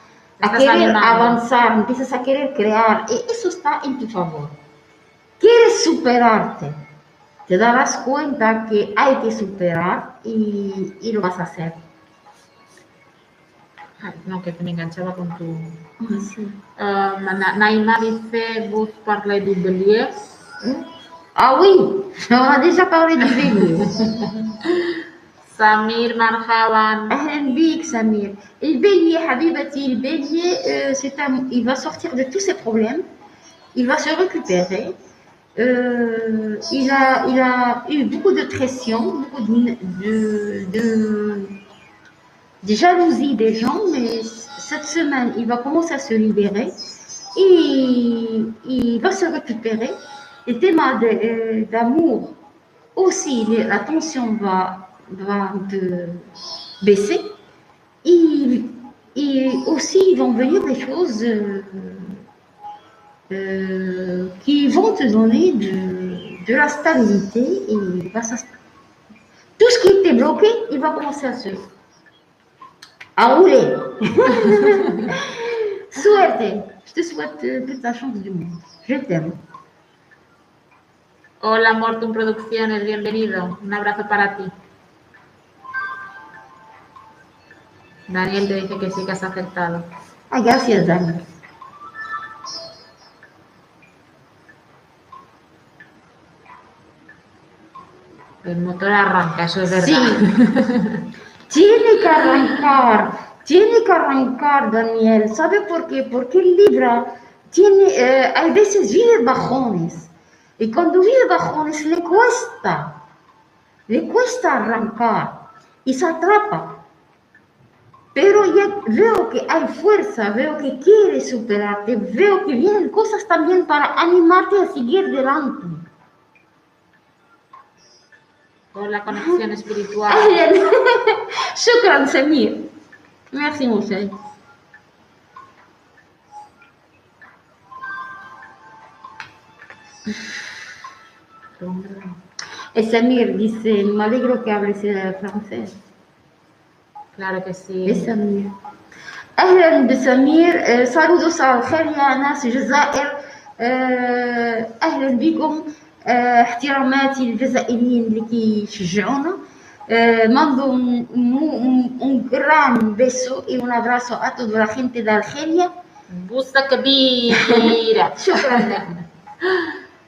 querer animando. avanzar, empiezas a querer crear. Y eso está en tu favor. Quieres superarte. Te darás cuenta que hay que superar y, y lo vas a hacer. Ah, no, que me enganchaba con tu... Uh, sí. Ah, uh, Naïma dice, vous parlez du bélier. Hmm? Ah oui, on a déjà parlé du bélier. Samir Marhawan. Big Samir. Le bélier, Habibati, le bélier, euh, c'est un... il va sortir de tous ses problèmes, il va se récupérer. Euh, il, a, il a eu beaucoup de pression, beaucoup de, de, de de jalousie des gens mais cette semaine il va commencer à se libérer et il va se récupérer le thème de- euh, d'amour aussi les- la tension va va peu baisser. Et, aussi, ils vont venir des choses euh, euh, qui vont te donner de, de la stabilité. Et tout ce qui était bloqué, il va commencer à se rouler. [laughs] Suerte. Je te souhaite euh, toute la chance du monde. Je t'aime. Hola, Mortum Producciones, bienvenido. Un abrazo para ti. Daniel te dice que sí que has acertado. Ah, gracias, Dani. El motor arranca, eso es verdad. Sí. [laughs] Tiene que arrancar, tiene que arrancar, Daniel. ¿Sabe por qué? Porque el Libra tiene, eh, a veces vive bajones. Y cuando vive bajones le cuesta, le cuesta arrancar y se atrapa. Pero ya veo que hay fuerza, veo que quiere superarte, veo que vienen cosas también para animarte a seguir adelante Por la [laughs] conexión espiritual. أهلا شكرا سمير ميرسي مون شيري Et Samir dice, me alegro que hables eh, francés. Claro que Et sí. سمير أهلا بسمير آه، saludos على الخير يا ناس الجزائر آه، أهلا بكم آه، احتراماتي للجزائريين اللي كيشجعونا آه، mando un, un- un gran beso y un abrazo a toda la gente de Argelia Busta Kabira. [laughs] شكرا لكم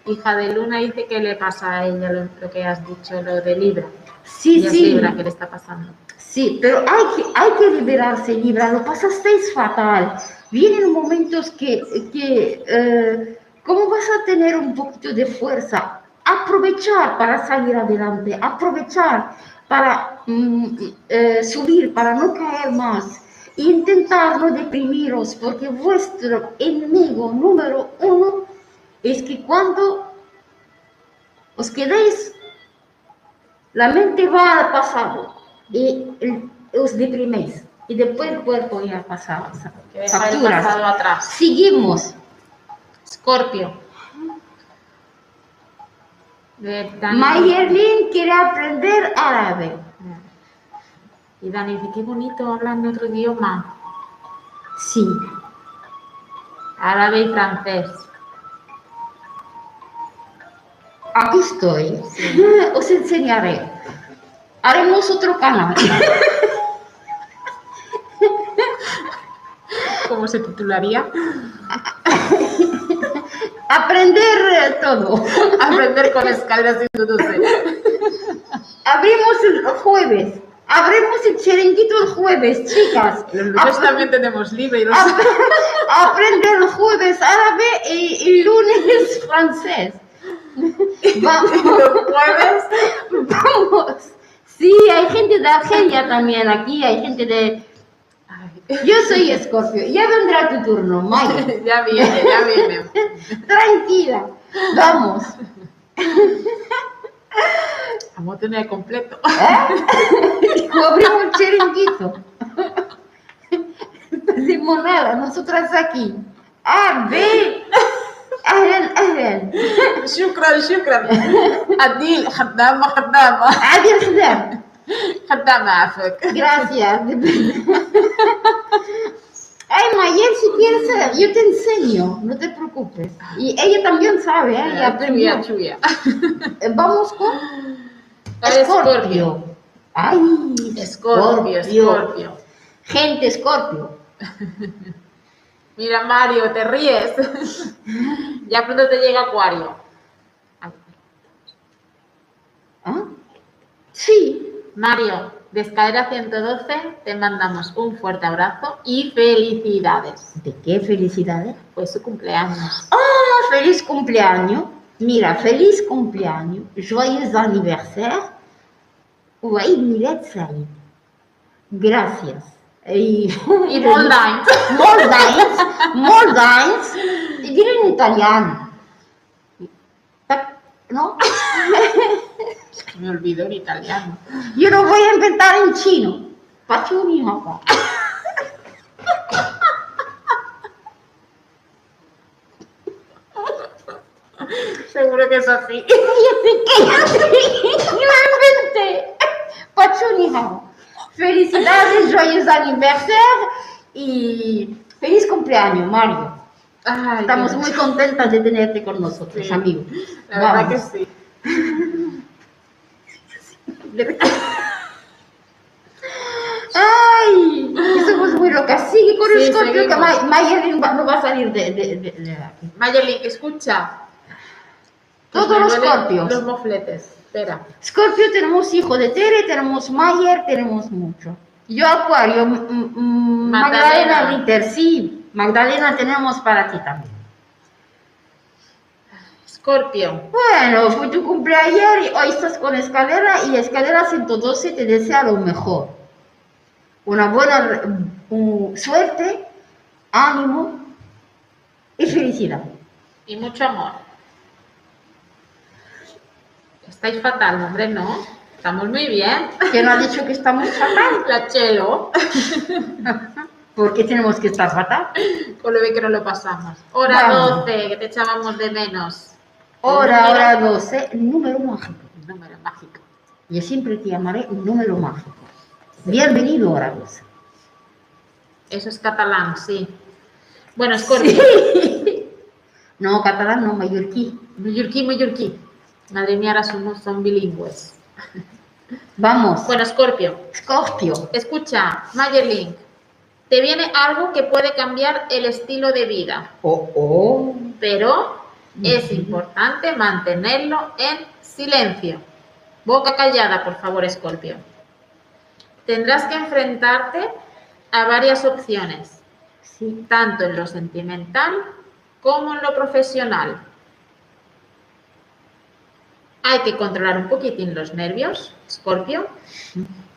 Hija de Luna dice que le pasa a ella lo, lo que has dicho, lo de Libra. Sí, Ella es sí, Libra, que le está pasando. sí, pero hay que, hay que liberarse, Libra, lo pasasteis fatal. Vienen momentos que, que eh, ¿cómo vas a tener un poquito de fuerza? Aprovechar para salir adelante, aprovechar para mm, eh, subir, para no caer más. Intentar no deprimiros, porque vuestro enemigo número uno es que cuando os quedéis la mente va al pasado y os depriméis. Y después el cuerpo ya pasa. Que deja el Facturas. pasado atrás. Seguimos. Scorpio. Mayerlin quiere aprender árabe. Y Dani dice, qué bonito hablando otro idioma. Sí. Árabe y francés. Aquí estoy. [laughs] Os enseñaré. Haremos otro canal. [laughs] ¿Cómo se titularía? [laughs] aprender eh, todo. [laughs] Aprender con escaleras introduce. Abrimos el jueves. Abrimos el chiringuito el jueves, chicas. Los lunes también tenemos libre y los... Ap- [laughs] Aprender el jueves árabe y, y lunes [laughs] francés. Vamos. jueves Vamos. Sí, hay gente de Argelia también aquí, hay gente de... Yo soy Escorpio, ya vendrá tu turno, Maya. [laughs] ya viene, ya viene. [laughs] Tranquila, vamos. [laughs] Vamos a tener completo. ¿Eh? Abrimos el chiringuito. No decimos nada, nosotras aquí. A, B. أهلا أهلا شكرا شكرا عديل خدامة خدامة عادل سلام خدامة عفك Gracias. Ay, Mayer, si quieres, yo te enseño, no te preocupes. Y ella también sabe, ¿eh? Ya aprendió. Chuya. Eh, Vamos con Escorpio. Ay, Escorpio, Escorpio. Gente, Escorpio. Mira, Mario, te ríes. [laughs] ya pronto te llega Acuario. ¿Ah? Sí. Mario, de Escalera 112 te mandamos un fuerte abrazo y felicidades. ¿De qué felicidades? Pues su cumpleaños. Oh, feliz cumpleaños! Mira, feliz cumpleaños, joyeux anniversaire, Milet Said. Gracias. Y, y [laughs] more dines. More dines. En italiano. ¿No? [laughs] Me olvidó el italiano. Yo lo voy a inventar en chino. Pachuni, papá. Seguro que es así. [laughs] Yo lo inventé. Pachuni, papá. Felicidades, joyeux anniversaire y feliz cumpleaños, Mario. Ay, Estamos Dios. muy contentas de tenerte con nosotros, Sí. amigos. La verdad que sí. [laughs] Ay, que somos muy locas. Sigue con Sí, el Scorpio que Mayerlin va- no va a salir de, de, de- de aquí. Mayerlin, escucha. Todos los Scorpios. Los mofletes. Espera. Scorpio tenemos hijo de Tere, tenemos Mayer, tenemos mucho. Yo Acuario, Magdalena. Magdalena Ritter, sí. Magdalena tenemos para ti también. Scorpio. Bueno, fue tu cumpleaños y hoy estás con Escalera y Escalera 112 te desea lo mejor. Una buena mm, suerte, ánimo y felicidad. Y mucho amor. Estáis fatal, hombre, ¿no? Estamos muy bien. ¿Quién ha dicho que estamos fatal? La chelo. [laughs] ¿Por qué tenemos que estar fatal? Con lo bien que nos lo pasamos. Hora Vamos. 12, que te echábamos de menos. Hora, hora 12, número mágico. Número mágico. Yo siempre te llamaré un número mágico. Bienvenido, hora 12. Eso es catalán, sí. Bueno, Scorpio. Sí. [laughs] No, catalán no, mallorquí. Mallorquí, mallorquí. Madre mía, ahora somos, son bilingües. Vamos, Bueno, Scorpio. Scorpio. Escucha, Mayerlink. Te viene algo que puede cambiar el estilo de vida, Oh, oh. pero es importante mantenerlo en silencio. Boca callada, por favor, Scorpio. Tendrás que enfrentarte a varias opciones, Sí. tanto en lo sentimental como en lo profesional. Hay que controlar un poquitín los nervios, Scorpio,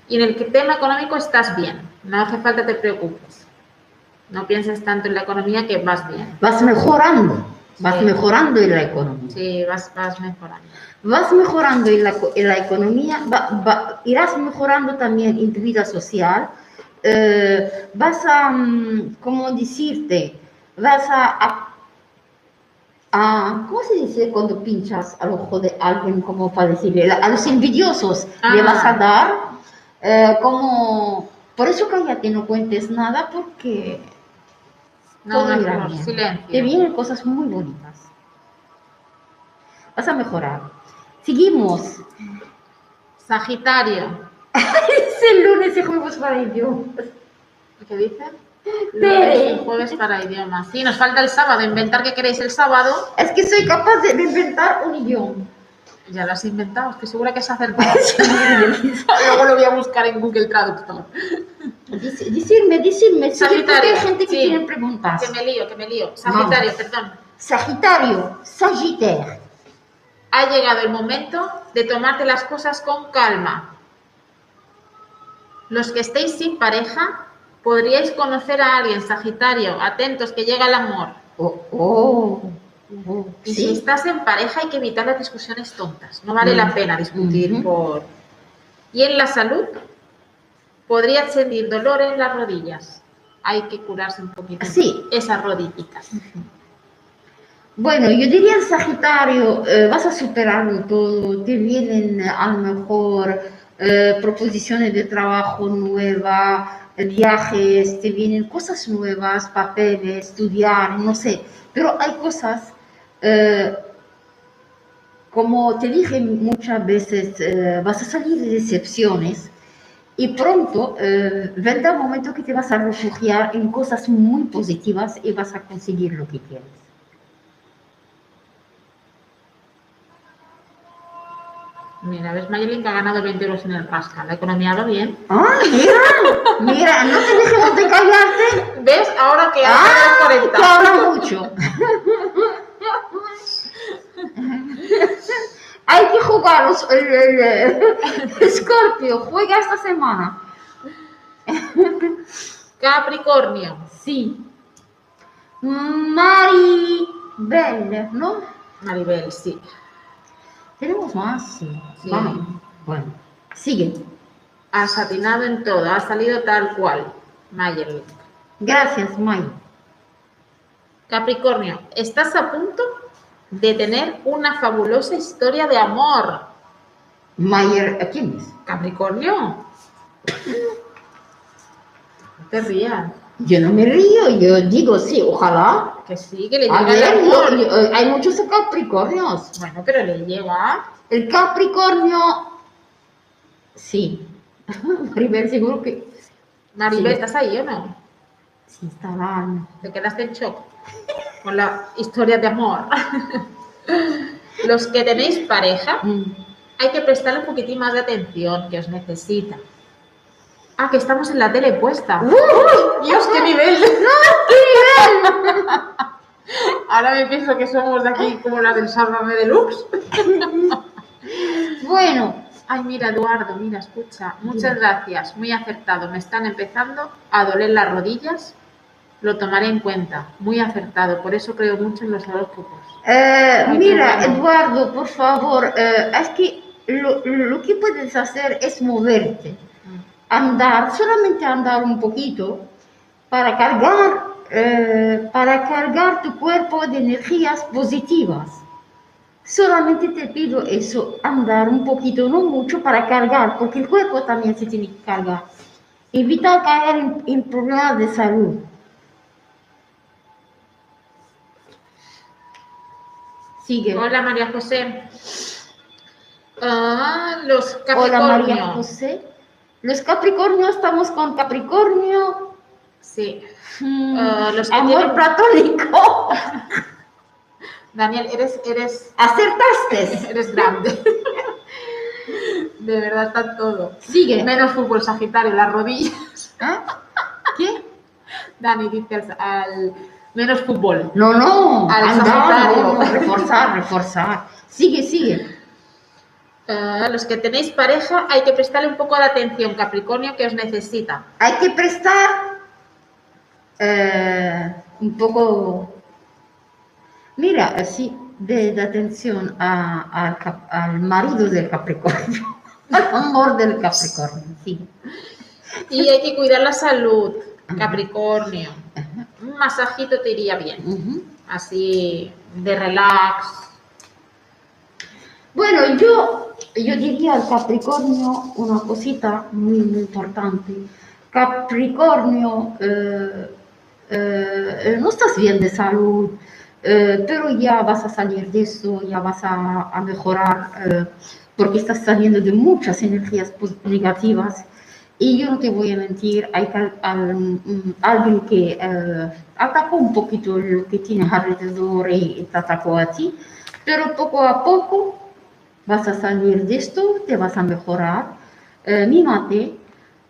y en el que tema económico estás bien. No hace falta te preocupes. No pienses tanto en la economía que vas bien. Vas mejorando, vas Sí. mejorando en la economía. Sí, vas, vas mejorando. Vas mejorando en la, en la economía, va- va- irás mejorando también en tu vida social. eh, vas a, mm, ¿cómo decirte? Vas a, a- a- ¿cómo se dice cuando pinchas al ojo de alguien, como para decirle? A los envidiosos le Ah. vas a dar, eh, como, por eso cállate, no cuentes nada, porque No, todo irá mejor, bien. silencio. Te vienen cosas muy bonitas. Vas a mejorar. Seguimos. Sagitario. [laughs] Es el lunes y juegos para idiomas. ¿Qué dice? Lunes y jueves para idiomas. Sí, nos falta el sábado. Inventar qué queréis el sábado. Es que soy capaz de inventar un idioma. Ya lo has inventado, estoy segura que es acertado. [laughs] Luego lo voy a buscar en Google Traductor. Sí, porque Sagitario, hay gente que sí. tiene preguntas. Que me lío, que me lío. Sagitario, perdón. Sagitario, Sagittaire. Ha llegado el momento de tomarte las cosas con calma. Los que estéis sin pareja, podríais conocer a alguien, Sagitario. Atentos, que llega el amor. Oh, oh, oh, Y si sí. estás en pareja hay que evitar las discusiones tontas. No vale Mm. la pena discutir Ujú. por... Y en la salud, podrías sentir dolor en las rodillas. Hay que curarse un poquito Sí. esas rodillitas. Bueno, yo diría Sagitario, eh, vas a superarlo todo, te vienen a lo mejor eh, proposiciones de trabajo nuevas, eh, viajes, te vienen cosas nuevas, papeles, estudiar, no sé, pero hay cosas, eh, como te dije muchas veces, eh, vas a salir de decepciones y pronto eh, vendrá un momento que te vas a refugiar en cosas muy positivas y vas a conseguir lo que quieres. Mira, ves, Mayelin que ha ganado 20 euros en el rasca. La economía va bien. ¡Ah, mira! Mira, no te dejemos de callarte. ¿Ves? Ahora que ¡Ah! hace Que 40. habla mucho. [laughs] Hay que jugar el, el- el Scorpio, juega esta semana. Capricornio. Sí. Maribel, ¿no? Maribel, sí. Tenemos más, sí. Sí. Bueno, sigue. Has atinado en todo. Ha salido tal cual. Mayerlin. Gracias, May. Capricornio, estás a punto de tener una fabulosa historia de amor. Mayer, ¿a quién es? Capricornio. No te rías. Yo no me río, yo digo sí, ojalá. Que sí, que le A llega el ver, amor. yo- yo- eh, hay muchos Capricornios. Bueno, pero le llega. El Capricornio, sí. [laughs] Maribel, seguro que Maribel, Sí. ¿estás ahí o no? sí estará. Te quedaste en shock con la historia de amor. [laughs] Los que tenéis pareja, Mm. hay que prestarle un poquitín más de atención, que os necesita. Ah, que estamos en la tele puesta. ¡Uy! Dios, qué nivel. [laughs] Ahora me pienso que somos de aquí como las del Sálvame Deluxe. [laughs] Bueno, Ay, mira, Eduardo, mira, escucha. Muchas gracias, muy acertado. Me están empezando a doler las rodillas. Lo tomaré en cuenta. Muy acertado. Por eso creo mucho en los horóscopos. eh, mira, bueno. Eduardo, por favor, eh, es que lo, lo que puedes hacer es moverte, andar, solamente andar un poquito para cargar, eh, para cargar tu cuerpo de energías positivas. Solamente te pido eso, andar un poquito, no mucho, para cargar, porque el cuerpo también se tiene que cargar. Evita caer en, en problemas de salud. Sigue. Hola, María José. Ah, los Hola Capricornio. María José. Los Capricornios, estamos con Capricornio. Sí. Mm, Ah, los amor tienen- platónico. [laughs] Daniel, eres, eres, Acertaste. [laughs] eres grande. De verdad está todo. Sigue. Menos fútbol sagitario, las rodillas. ¿Ah? [laughs] ¿Qué? Dani dice al, al- menos fútbol. No, no. Al andar, Sagitario. no, no, reforzar, reforzar. Sigue, sigue. Ah, los que tenéis pareja hay que prestarle un poco de atención, Capricornio, que os necesita. Hay que prestar eh, un poco, mira, así, de, de atención a- al cap- al marido del Capricornio, [laughs] al amor del Capricornio. Sigue. Y hay que cuidar la salud, Capricornio. Un masajito te iría bien. Así de relax. Bueno, yo, yo diría al Capricornio una cosita muy, muy importante. Capricornio, eh, eh, no estás bien de salud, eh, pero ya vas a salir de eso, ya vas a, a mejorar, eh, porque estás saliendo de muchas energías negativas Y yo no te voy a mentir, hay mm, alguien que eh, atacó un poquito lo que tienes alrededor y te atacó a ti, pero poco a poco vas a salir de esto, te vas a mejorar, eh, mímate.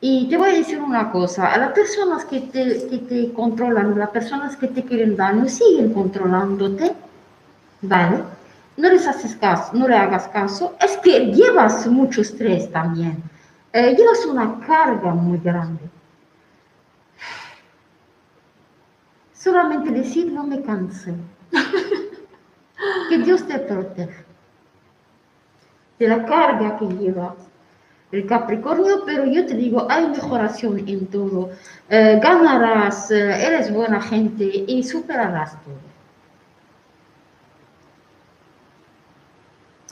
Y te voy a decir una cosa, a las personas que te, que te controlan, las personas que te quieren daño, siguen controlándote, ¿vale? No les haces caso, no le hagas caso, es que llevas mucho estrés también, llevas una carga muy grande. Solamente decir no me canse. que Dios te proteja de la carga que lleva el Capricornio, pero yo te digo, hay mejoración en todo. Eh, ganarás, eh, eres buena gente y superarás todo.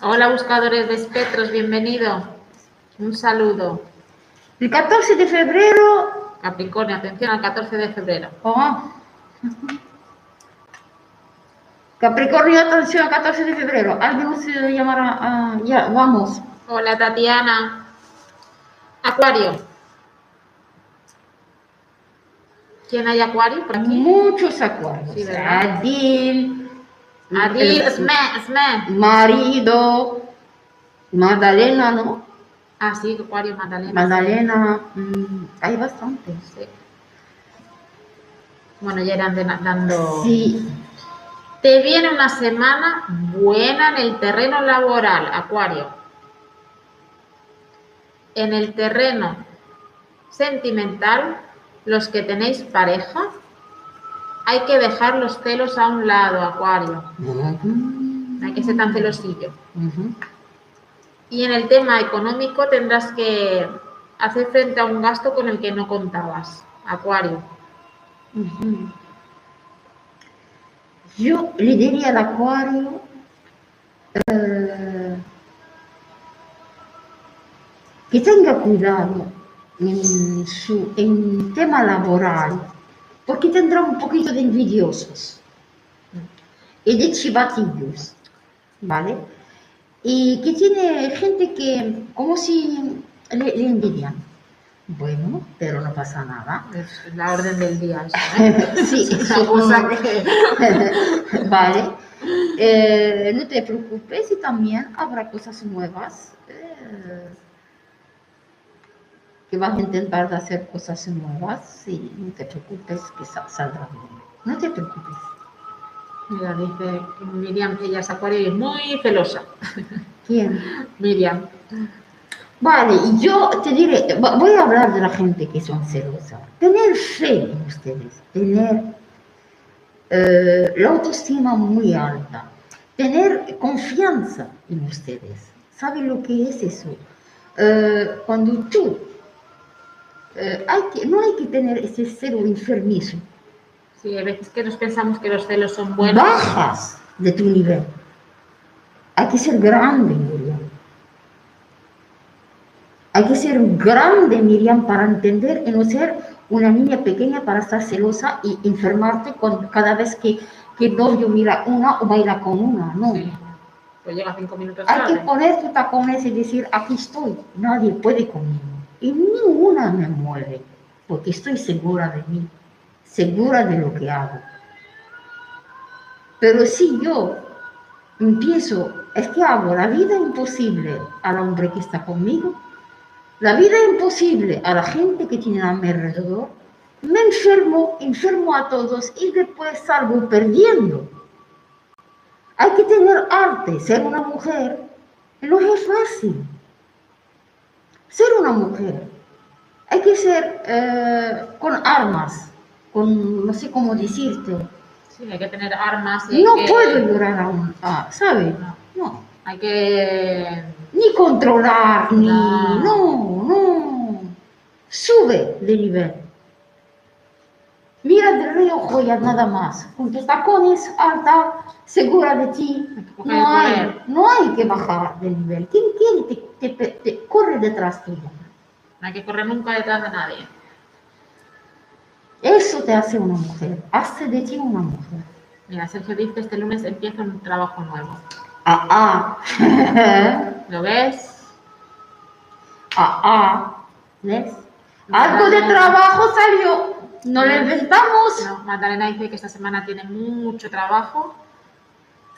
Hola buscadores de espectros, bienvenido. Un saludo. El 14 de febrero, Capricornio, atención al 14 de febrero. oh, Capricornio, atención, 14 de febrero. Alguien se llamará, ah, ya, vamos. Hola Tatiana. Acuario. ¿Quién hay Acuario por aquí? Muchos acuerdos. Sí. Adil, Adil, Sme, Sme. marido, Magdalena, ¿no? Ah, sí, Acuario, Magdalena. Magdalena, mm, hay bastantes. Sí. Bueno, ya irán dando. Sí, Te viene una semana buena en el terreno laboral, Acuario. En el terreno sentimental, los que tenéis pareja, hay que dejar los celos a un lado, Acuario. Hay que ser tan celosillo. Y en el tema económico tendrás que hacer frente a un gasto con el que no contabas, Acuario. Yo le diría al acuario eh, que tenga cuidado en su en tema laboral, porque tendrá un poquito de envidiosos y de chivatillos, ¿vale? Y que tiene gente que como si le, le envidian. Bueno, pero no pasa nada. Es la orden del día. [laughs] Sí, Es una cosa que- [laughs] vale. Eh, no te preocupes y también habrá cosas nuevas. eh, que vas a intentar hacer cosas nuevas y no te preocupes que sa- saldrá bien. No te preocupes. Mira, dice Miriam que ella es acuario y es muy celosa. ¿Quién? [laughs] Miriam. Vale, yo te diré, vo- voy a hablar de la gente que son celosas. Tener fe en ustedes, tener eh, la autoestima muy alta, tener confianza en ustedes. ¿Saben lo que es eso? Eh, cuando tú, eh, hay que, no hay que tener ese celo enfermizo, Sí, hay veces que nos pensamos que los celos son buenos. bajas de tu nivel. Hay que ser grande, Miriam. Hay que ser grande, Miriam, para entender y no ser una niña pequeña para estar celosa y enfermarte con, cada vez que, que novio mira una o baila con una. No. Sí. Pues llega cinco minutos Hay que tarde. poner tus tacones y decir, aquí estoy, nadie puede conmigo. Y ninguna me mueve, porque estoy segura de mí, segura de lo que hago. Pero si yo empiezo, es que hago la vida imposible al hombre que está conmigo, la vida imposible a la gente que tiene a mi alrededor, me enfermo, enfermo a todos y después salgo perdiendo. Hay que tener arte, ser una mujer no es fácil. Ser una mujer, hay que ser eh, con armas, con no sé cómo decirte. Sí, hay que tener armas. y No que- puedo llorar aún, ah, ¿sabes? No. No, Hay que. ni controlar, ni... No. No, no. Sube de nivel. Mira de reojo ya nada más. Con tus tacones alta, segura de ti. No hay, no hay que bajar de nivel. ¿Quién quiere te, te- te corre detrás tuyo? No hay que correr nunca detrás de nadie. Eso te hace una mujer. Hace de ti una mujer. Mira, Sergio dice: Este lunes empieza un trabajo nuevo. Ah, ah. [laughs] ¿Lo ves? ah, ah. ¿Ves? Algo de trabajo salió. No lo inventamos. No, Magdalena dice que esta semana tiene mucho trabajo.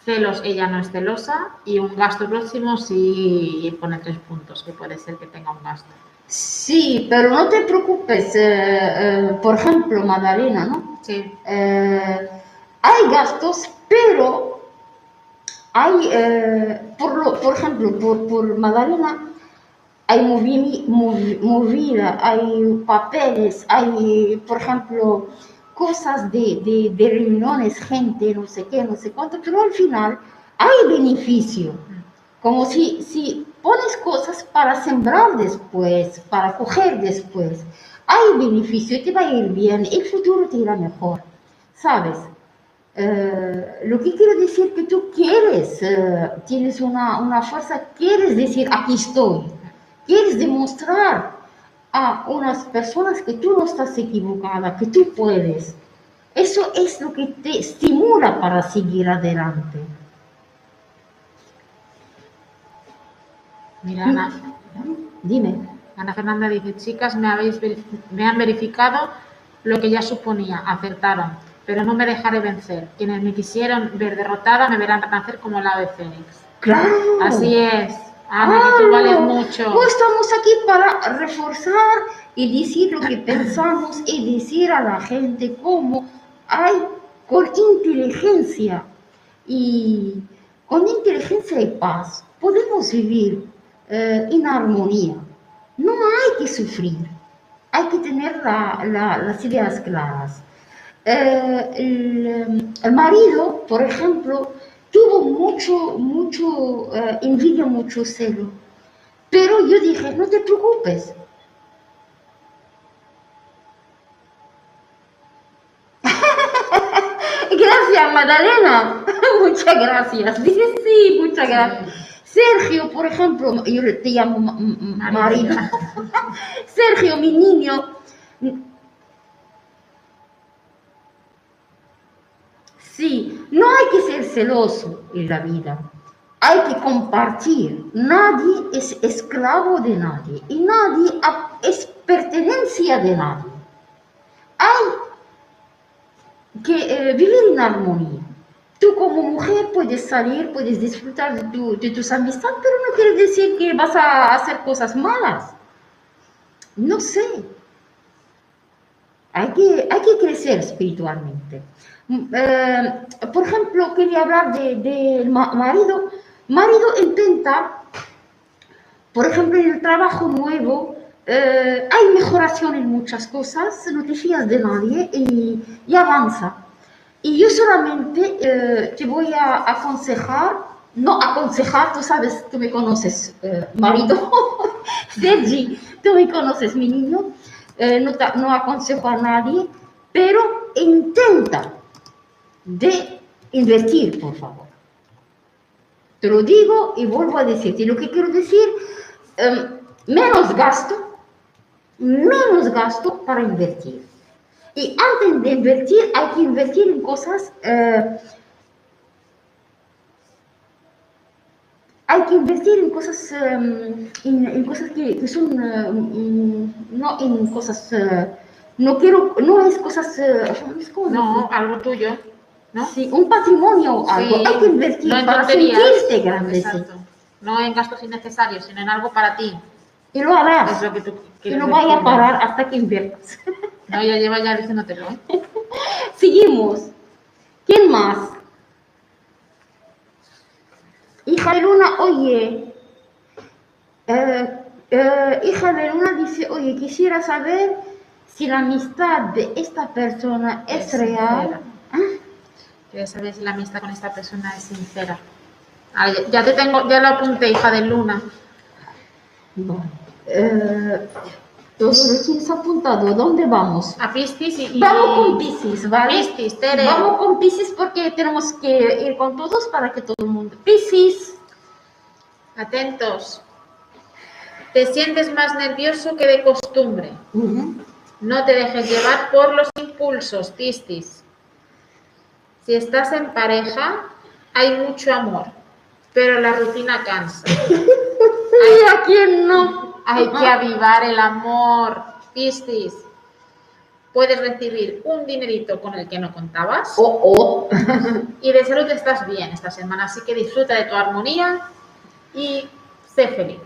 Celos, ella no es celosa. Y un gasto próximo sí pone tres puntos, que puede ser que tenga un gasto. Sí, pero no te preocupes. eh, eh, por ejemplo, Magdalena, ¿no? Sí, Eh, hay gastos, pero hay, por, lo- por ejemplo, por, por Magdalena, hay movi- movi- movida, hay papeles, hay, por ejemplo, cosas de, de, de reuniones, gente, no sé qué, no sé cuánto, pero al final hay beneficio. Como si, si pones cosas para sembrar después, para coger después. Hay beneficio, te va a ir bien, el futuro te irá mejor, ¿sabes? Eh, lo que quiero decir que tú quieres, eh, tienes una, una fuerza, quieres decir, aquí estoy, quieres demostrar a unas personas que tú no estás equivocada, que tú puedes. Eso es lo que te estimula para seguir adelante. Mira, Ana, Dime. Ana Fernanda dice, chicas, me, habéis, me han verificado lo que ya suponía, acertaron, pero no me dejaré vencer. Quienes me quisieron ver derrotada me verán renacer como la ave fénix. Claro. Así es, Ana, que tú vales mucho. Pues estamos aquí para reforzar y decir lo que pensamos y decir a la gente cómo hay con inteligencia y con inteligencia y paz podemos vivir eh, en armonía. No hay que sufrir, hay que tener la- la- las ideas claras. Eh, el, el marido, por ejemplo, tuvo mucho, mucho eh, envidia, mucho celo. Pero yo dije, no te preocupes. [laughs] Gracias, Magdalena. [laughs] Muchas gracias. Dice sí, muchas gracias. Sergio, por ejemplo, yo te llamo ma- m- m- marido. [laughs] Sergio, mi niño, Sí, no hay que ser celoso en la vida. Hay que compartir. Nadie es esclavo de nadie y nadie es pertenencia de nadie. Hay que eh, vivir en armonía. Tú como mujer puedes salir, puedes disfrutar de, tu- tus amistades, pero no quiere decir que vas a hacer cosas malas. No sé. Hay que, hay que crecer espiritualmente. Mm, eh, por ejemplo, quería hablar del de, del ma- marido. Marido intenta, por ejemplo, en el trabajo nuevo, eh, hay mejoración en muchas cosas, no te fías de nadie y avanza. Y yo solamente eh, te voy a aconsejar, no aconsejar, tú sabes, tú me conoces, eh, marido, [laughs] Sergi, tú me conoces, mi niño, eh, no, no aconsejo a nadie, pero intenta de invertir, por favor. Te lo digo y vuelvo a decirte, lo que quiero decir, em, menos gasto, menos gasto para invertir. Y antes de invertir, hay que invertir en cosas, eh, hay que invertir en cosas, em, en, en cosas que, que son, mm, no en cosas, eh, no quiero, no es cosas, ¿cómo No, algo tuyo, ¿no? Sí, un patrimonio o algo. Sí, Hay que invertir no para sentirte grande. Exacto. No en gastos innecesarios, sino en algo para ti. Y lo harás. Es lo que tú Que no vaya a parar hasta que inviertas. [laughs] No, ya lleva ya diciéndotelo. ¿eh? [laughs] Seguimos. ¿Quién más? Hija de Luna, oye. eh, eh, hija de Luna dice, oye, quisiera saber si la amistad de esta persona es, Es real. Ah, Quieres saber si la amistad con esta persona es sincera. Ah, ya- ya te tengo, ya lo apunté, hija de luna. Bueno, eh, lo tienes apuntado. ¿Dónde vamos? A Piscis y, Vamos con Piscis, ¿vale? Piscis, Tere. Vamos con Piscis porque tenemos que ir con todos para que todo el mundo. Piscis. Atentos. Te sientes más nervioso que de costumbre. No te dejes llevar por los impulsos, Piscis. Si estás en pareja, hay mucho amor, pero la rutina cansa. [laughs] ¿Y a quién no? Hay que avivar el amor. Piscis, puedes recibir un dinerito con el que no contabas. Oh, oh. Y de salud estás bien esta semana, así que disfruta de tu armonía y sé feliz.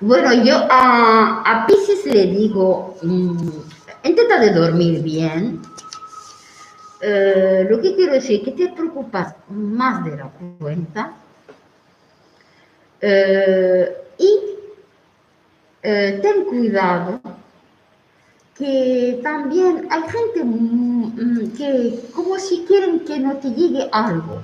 Bueno, yo a, a Pisces le digo, mm, intenta de dormir bien. Eh, lo que quiero decir es que te preocupas más de la cuenta. Eh, y eh, ten cuidado que también hay gente mm, mm, que como si quieren que no te llegue algo.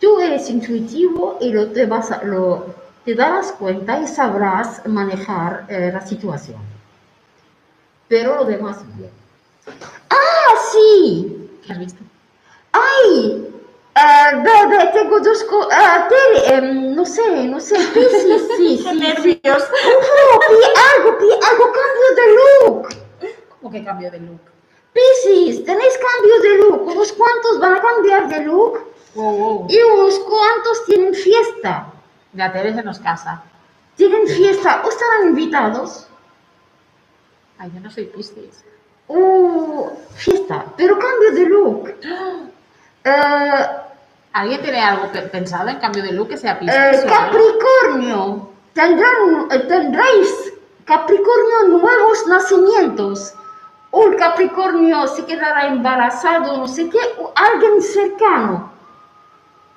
Tú eres intuitivo y lo te, vas a- lo, te darás cuenta y sabrás manejar eh, la situación. Pero lo demás bien. Ah, sí. ¿Qué has visto? ¡Ay! Eh, ve, ve, tengo dos cosas. no sé, no sé. Sí, sí. [laughs] ¡Qué sí. nervios! Oh, pide algo, pide algo, cambio de look. ¿Cómo que cambio de look? Piscis, tenéis cambio de look. Unos cuantos van a cambiar de look Wow, wow. y unos cuantos tienen fiesta. La Teresa nos casa. Tienen fiesta o estarán invitados. Ay, yo no soy Piscis. o fiesta, pero cambio de look. Eh, [gasps] ¿Alguien tiene algo pe- pensado en cambio de look que sea Piscis? eh? Capricornio, tendrán, eh, tendréis Capricornio nuevos nacimientos. El Capricornio se quedará embarazado, no sé qué, o alguien cercano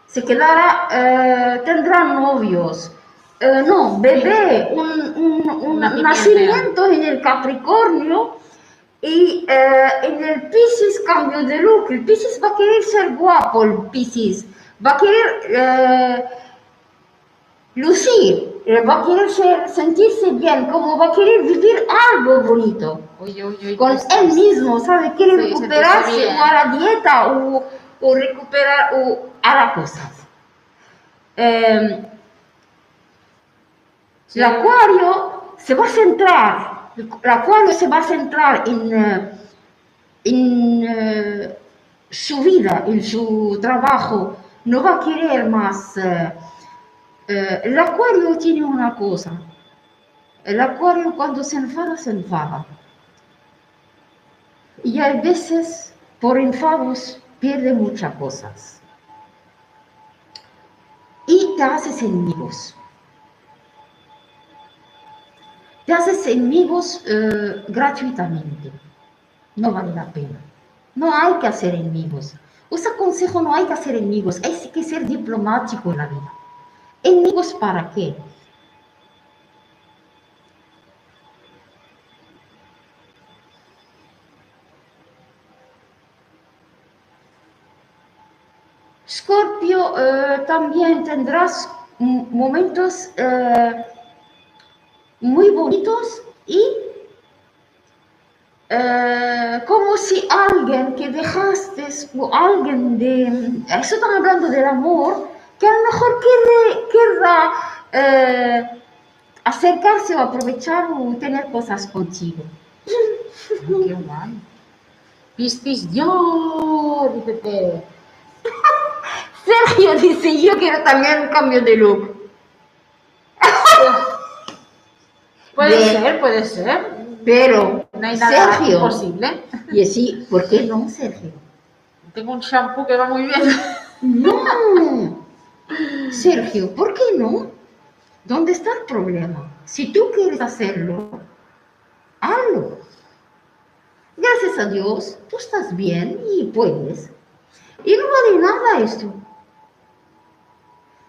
se quedará, eh, tendrá novios. Eh, no, bebé, un, un- un nacimiento en el Capricornio y eh, en el Piscis cambio de look. El Piscis va a querer ser guapo, el Piscis va a querer eh, lucir, eh, va a querer ser- sentirse bien, como va a querer vivir algo bonito Uy, uy, uy, con Piscis. él mismo, ¿sabe? Quiere Sí, recuperarse o a la dieta o, o recuperar o hará cosas. Eh, Sí. el acuario se va a centrar, el acuario se va a centrar en, eh, en eh, su vida, en su trabajo, no va a querer más. eh, eh, el acuario tiene una cosa, el acuario cuando se enfada, se enfada. Y hay veces, por enfados, pierde muchas cosas. Y te haces enemigos. Te haces enemigos eh, gratuitamente. No vale la pena. No hay que hacer enemigos. Os aconsejo, no hay que hacer enemigos. Hay que ser diplomático en la vida. ¿Enemigos para qué? Scorpio, eh, también tendrás momentos eh, muy bonitos y eh, como si alguien que dejaste o alguien de eso están hablando del amor que a lo mejor querrá eh, acercarse o aprovechar o tener cosas contigo. [laughs] Qué guay. Piscis, yo, dice. [laughs] Sergio dice yo quiero también un cambio de look. Puede ser, puede ser. Pero No hay nada Sergio, imposible. y sí, ¿por qué no, Sergio? Tengo un shampoo que va muy bien. No, Sergio, ¿por qué no? ¿Dónde está el problema? Si tú quieres hacerlo, hazlo. Gracias a Dios, tú estás bien y puedes. Y no vale nada esto.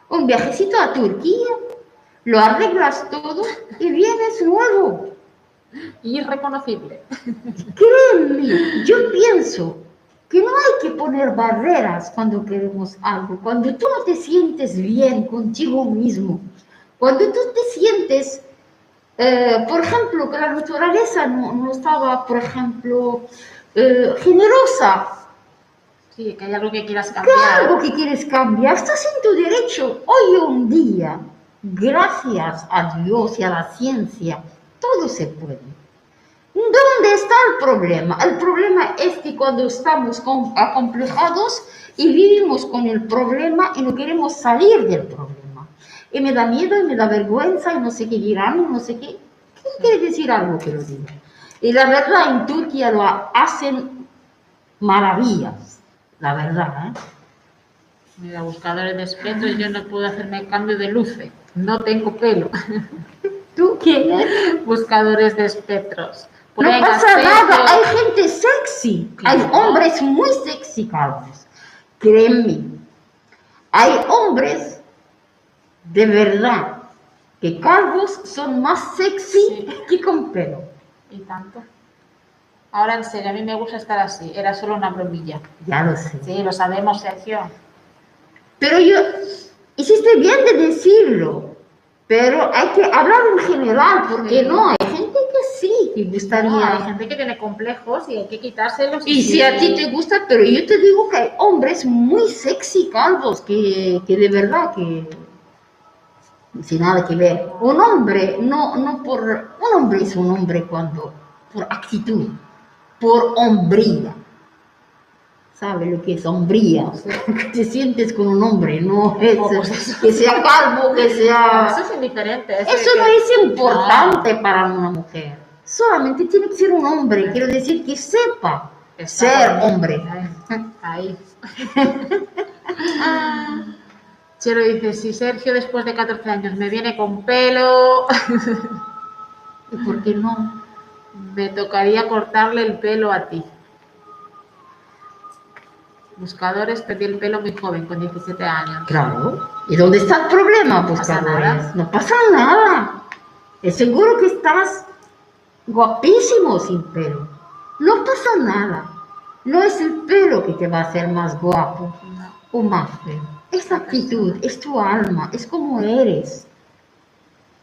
Un viajecito a Turquía, lo arreglas todo y vienes nuevo. Irreconocible. Créeme, yo pienso que no hay que poner barreras cuando queremos algo. Cuando tú no te sientes bien contigo mismo, cuando tú te sientes, eh, por ejemplo, que la naturaleza no, no estaba, por ejemplo, eh, generosa, Sí, que hay algo que quieras cambiar. algo que quieres cambiar, estás en tu derecho. Hoy un día, gracias a Dios y a la ciencia, todo se puede. ¿Dónde está el problema? El problema es que cuando estamos com- acomplejados y vivimos con el problema y no queremos salir del problema. Y me da miedo y me da vergüenza y no sé qué dirán y no sé qué. ¿Qué quiere decir algo que lo diga. Y la verdad, en Turquía lo hacen maravillas, la verdad. ¿eh? Mira, buscadores de espectros, yo no puedo hacerme cambio de luces. No tengo pelo. [laughs] ¿Tú quién eres? Buscadores de espectros. No pasa nada, hay gente sexy, hay hombres muy sexy calvos, créeme. Hay hombres de verdad que calvos son más sexy Sí. que con pelo. Y tanto. Ahora en serio, a mí me gusta estar así. Era solo una bromilla. Ya lo sé. Sí, lo sabemos, Sergio. Pero yo, hiciste bien de decirlo, pero hay que hablar en general, porque no, hay gente que sí, que gustaría. No, hay gente que tiene complejos y hay que quitárselos. Y si a ti te gusta, pero yo te digo que hay hombres muy sexy calvos que, que de verdad que sin nada que ver. Un hombre, no, no por un hombre es un hombre cuando por actitud, por hombría. ¿Sabe lo que es hombría? Que [laughs] te sientes con un hombre, no es Oh, pues eso. que sea calvo, que sea Eso es indiferente. Eso, eso no que- es importante para una mujer. Solamente tiene que ser un hombre, quiero decir que sepa está ser hombre. Ahí. [laughs] Chelo dice, si Sergio después de 14 años me viene con pelo, ¿Y por qué no? [laughs] me tocaría cortarle el pelo a ti. Buscadores, perdí el pelo muy joven, con 17 años. Claro. ¿Y dónde está el problema, pasa buscadores? nada. No pasa nada. Es seguro que estás guapísimo sin pelo. No pasa nada. No es el pelo que te va a hacer más guapo No. o más feo. Es actitud, es tu alma, es como eres.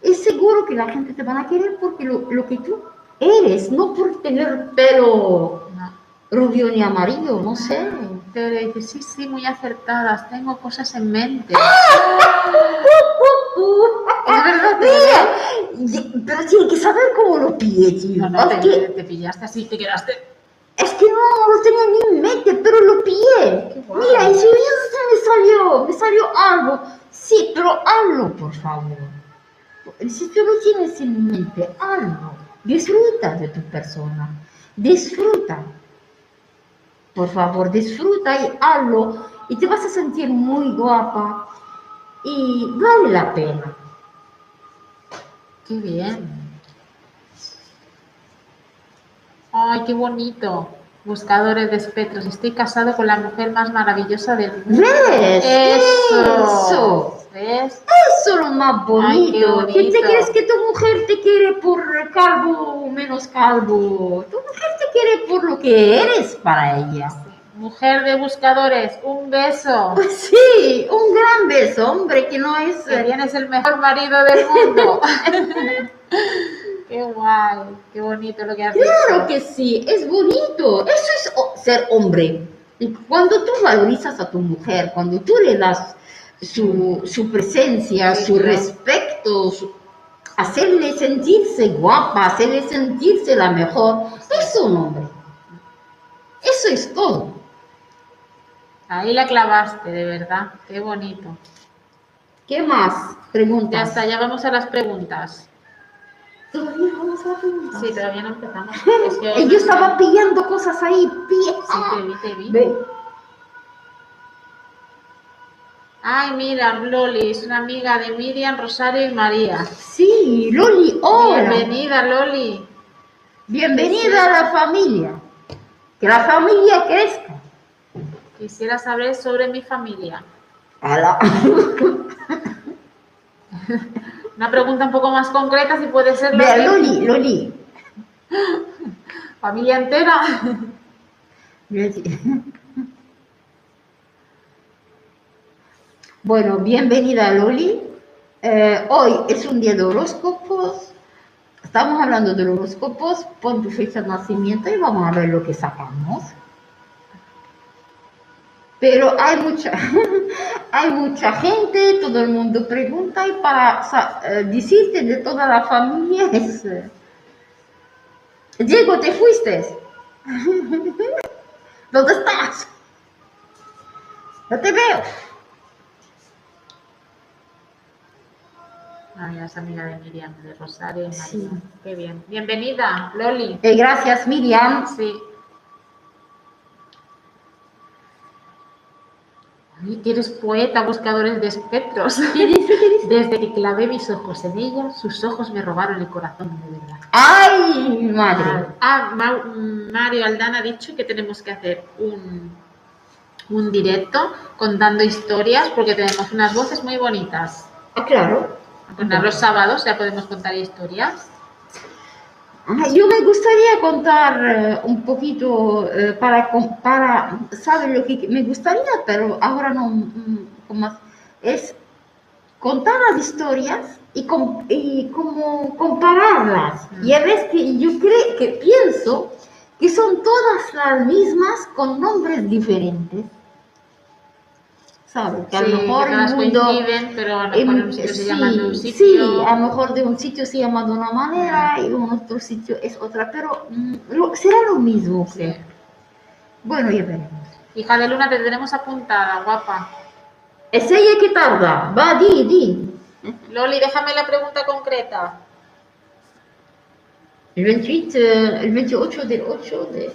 Es seguro que la gente te van a querer porque lo, lo que tú eres, no por tener pelo No. rubio ni amarillo, no sé. Pero le dice, sí, sí, muy acertadas, tengo cosas en mente. [laughs] Es verdad, Mira, pero tiene que saber cómo lo pillé, tío. No, no, te, que, te pillaste así, te quedaste... es que no lo tenía ni en mente, pero lo pillé. Mira, y si me salió, me salió algo. Sí, pero hazlo, por favor. Si tú lo tienes en mente, hazlo. Disfruta de tu persona. Disfruta. Por favor, disfruta y hazlo. Y te vas a sentir muy guapa. Y vale la pena. Qué bien. Ay, qué bonito. Buscadores de espectros. Estoy casado con la mujer más maravillosa del mundo. ¿Ves? Eso. Eso. ¿Ves? Eso es lo más Ay, qué bonito. ¿Quién te bonito. crees que tu mujer te quiere por calvo o menos calvo? Tu mujer te quiere por lo que eres para ella. Mujer de buscadores, un beso. Pues sí, un gran beso, hombre, que no es... Que tienes el mejor marido del mundo. [laughs] qué guay, qué bonito lo que has Claro que sí, es bonito. Eso es ser hombre. Y cuando tú valorizas a tu mujer, cuando tú le das su, su presencia, su respeto, su- hacerle sentirse guapa, hacerle sentirse la mejor, es un hombre. Eso es todo. Ahí la clavaste, de verdad. Qué bonito. ¿Qué más? Ya Preguntas. está, ya vamos a las preguntas. Todavía vamos a preguntas. Sí, todavía no empezamos. [laughs] Es que Yo estaba pillando cosas ahí. pilla- Sí, te vi, te vi. Ve. Ay, mira, Loli, es una amiga de Miriam, Rosario y María. Sí, Loli, hola. Bienvenida, Loli. Bienvenida a la familia. Que la familia crezca. Quisiera saber sobre mi familia. Ala. [laughs] Una pregunta un poco más concreta, si puede ser. Loli. Loli, Loli. [laughs] Familia entera. Mira, sí. Bueno, bienvenida Loli. Eh, hoy es un día de horóscopos. Estamos hablando de horóscopos. Pon tu fecha de nacimiento y vamos a ver lo que sacamos. Pero hay mucha, [laughs] hay mucha gente, todo el mundo pregunta y para eh, de toda la familia eh, Diego, ¿te fuiste? [laughs] ¿Dónde estás? No te veo. Ah, es amiga de Miriam, de Rosario y María. Sí. Qué bien. Bienvenida, Loli. Eh, gracias, Miriam. Sí. Ay, que eres poeta, buscadores de espectros. ¿Qué dice? ¿Qué dice? [laughs] Desde que clavé mis ojos en ella, sus ojos me robaron el corazón de verdad. ¡Ay, madre! Ah, Ma- Mario Aldana ha dicho que tenemos que hacer un, un directo contando historias porque tenemos unas voces muy bonitas. Ah, claro. Contar los sábados ya podemos contar historias. Ah, Yo me gustaría contar eh, un poquito eh, para, para, ¿sabe lo que me gustaría? Pero ahora no, mm, como- es contar las historias y, com- y como compararlas. Mm. Y a veces que yo creo que pienso que son todas las mismas con nombres diferentes. Que a lo mejor el mundo... coinciden, pero a lo mejor en un sitio se sí, llaman de un sí, sitio. a lo mejor de un sitio se llama de una manera y en otro sitio es otra, pero mm, lo- será lo mismo. Sí. Bueno, ya veremos. Hija de Luna, te tenemos apuntada, guapa. Es ella que tarda. Va, di, di. Loli, déjame la pregunta concreta. El 28, eh, el 28 del 8 de...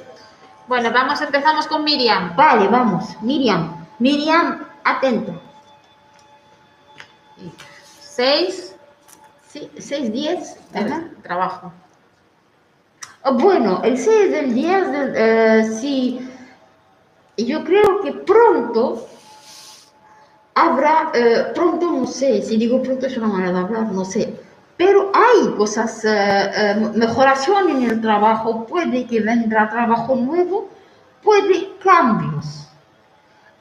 Bueno, vamos, empezamos con Miriam. Vale, vamos. Miriam. Miriam, atenta. 6 Sí, 6, 10. Ajá. trabajo. Ah, Bueno, el 6 del 10, del, eh, sí, yo creo que pronto habrá, eh, pronto no sé, si digo pronto es una manera de hablar, no sé, pero hay cosas, eh, eh, mejoración en el trabajo, puede que vendrá trabajo nuevo, puede cambios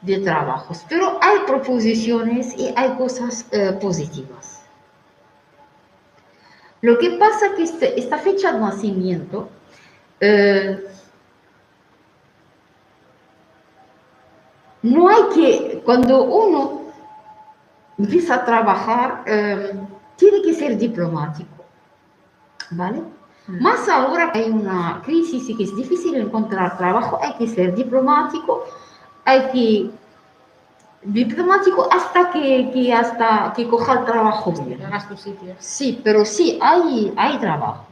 de trabajos, pero hay proposiciones y hay cosas eh, positivas. Lo que pasa es que este- esta fecha de nacimiento eh, no hay que, cuando uno empieza a trabajar, eh, tiene que ser diplomático, ¿vale? Mm. Más ahora que hay una crisis y que es difícil encontrar trabajo, hay que ser diplomático, hay que diplomático hasta que, que hasta que coja el trabajo hagas tu sitio. Sí, pero sí, hay, hay trabajo.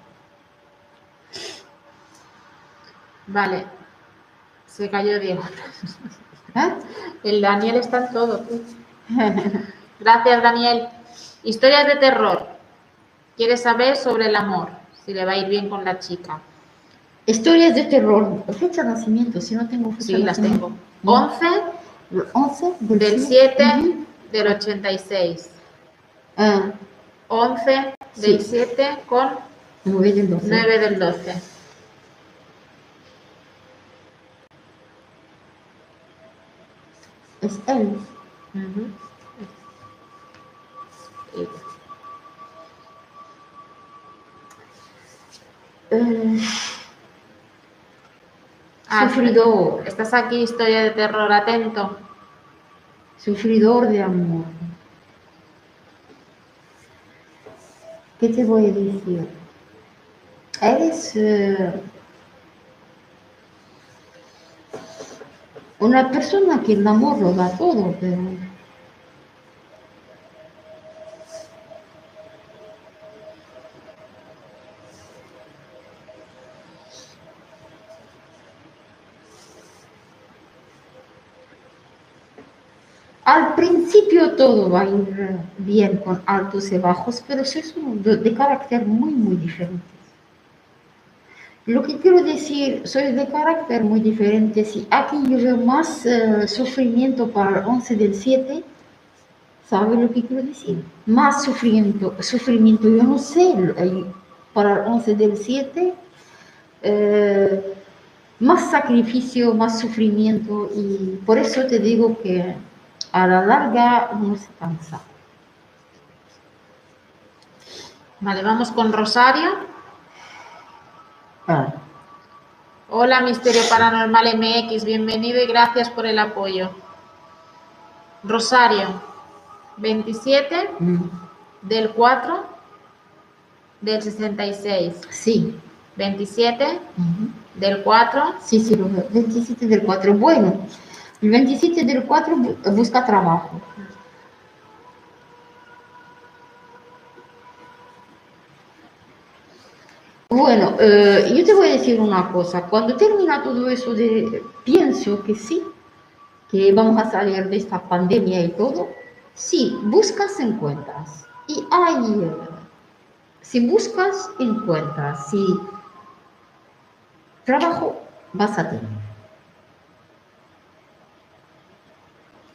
Vale. Se cayó Diego. [laughs] ¿eh? El Daniel está en todo. Gracias, Daniel. Historias de terror. Quiere saber sobre el amor, si le va a ir bien con la chica. Historias de terror. Fecha de nacimiento, si no tengo fecha Sí, de las tengo. 11 El 11 del, del siete. 7 Ujú. del 86. Ah, 11 del Sí. 7 con 9 del 12. 9 del 12. Es él. Eh, sufridor. Estás aquí, historia de terror, atento. Sufridor de amor. ¿Qué te voy a decir? Eres eh, una persona que el amor lo da todo, pero Al principio todo va a ir bien con altos y bajos, pero son de, de carácter muy, muy diferentes. Lo que quiero decir, soy de carácter muy diferente. Si aquí veo más eh, sufrimiento para el 11 del 7, ¿sabe lo que quiero decir? Más sufrimiento, sufrimiento yo no sé, para el 11 del 7, eh, más sacrificio, más sufrimiento y por eso te digo que a la larga uno se cansa. Vale, vamos con Rosario. Ah, Hola, Misterio Paranormal MX, bienvenido y gracias por el apoyo. Rosario, 27 mm, del 4 del 66. Sí, 27 ujú. del 4 sí, sí, lo veo. 27 del 4. Bueno, el 27 del 4 busca trabajo. Bueno, eh, yo te voy a decir una cosa. Cuando termina todo eso, de, pienso que sí, que vamos a salir de esta pandemia y todo. Si buscas, encuentras. Y hay, si buscas, encuentras. Si trabajo, vas a tener.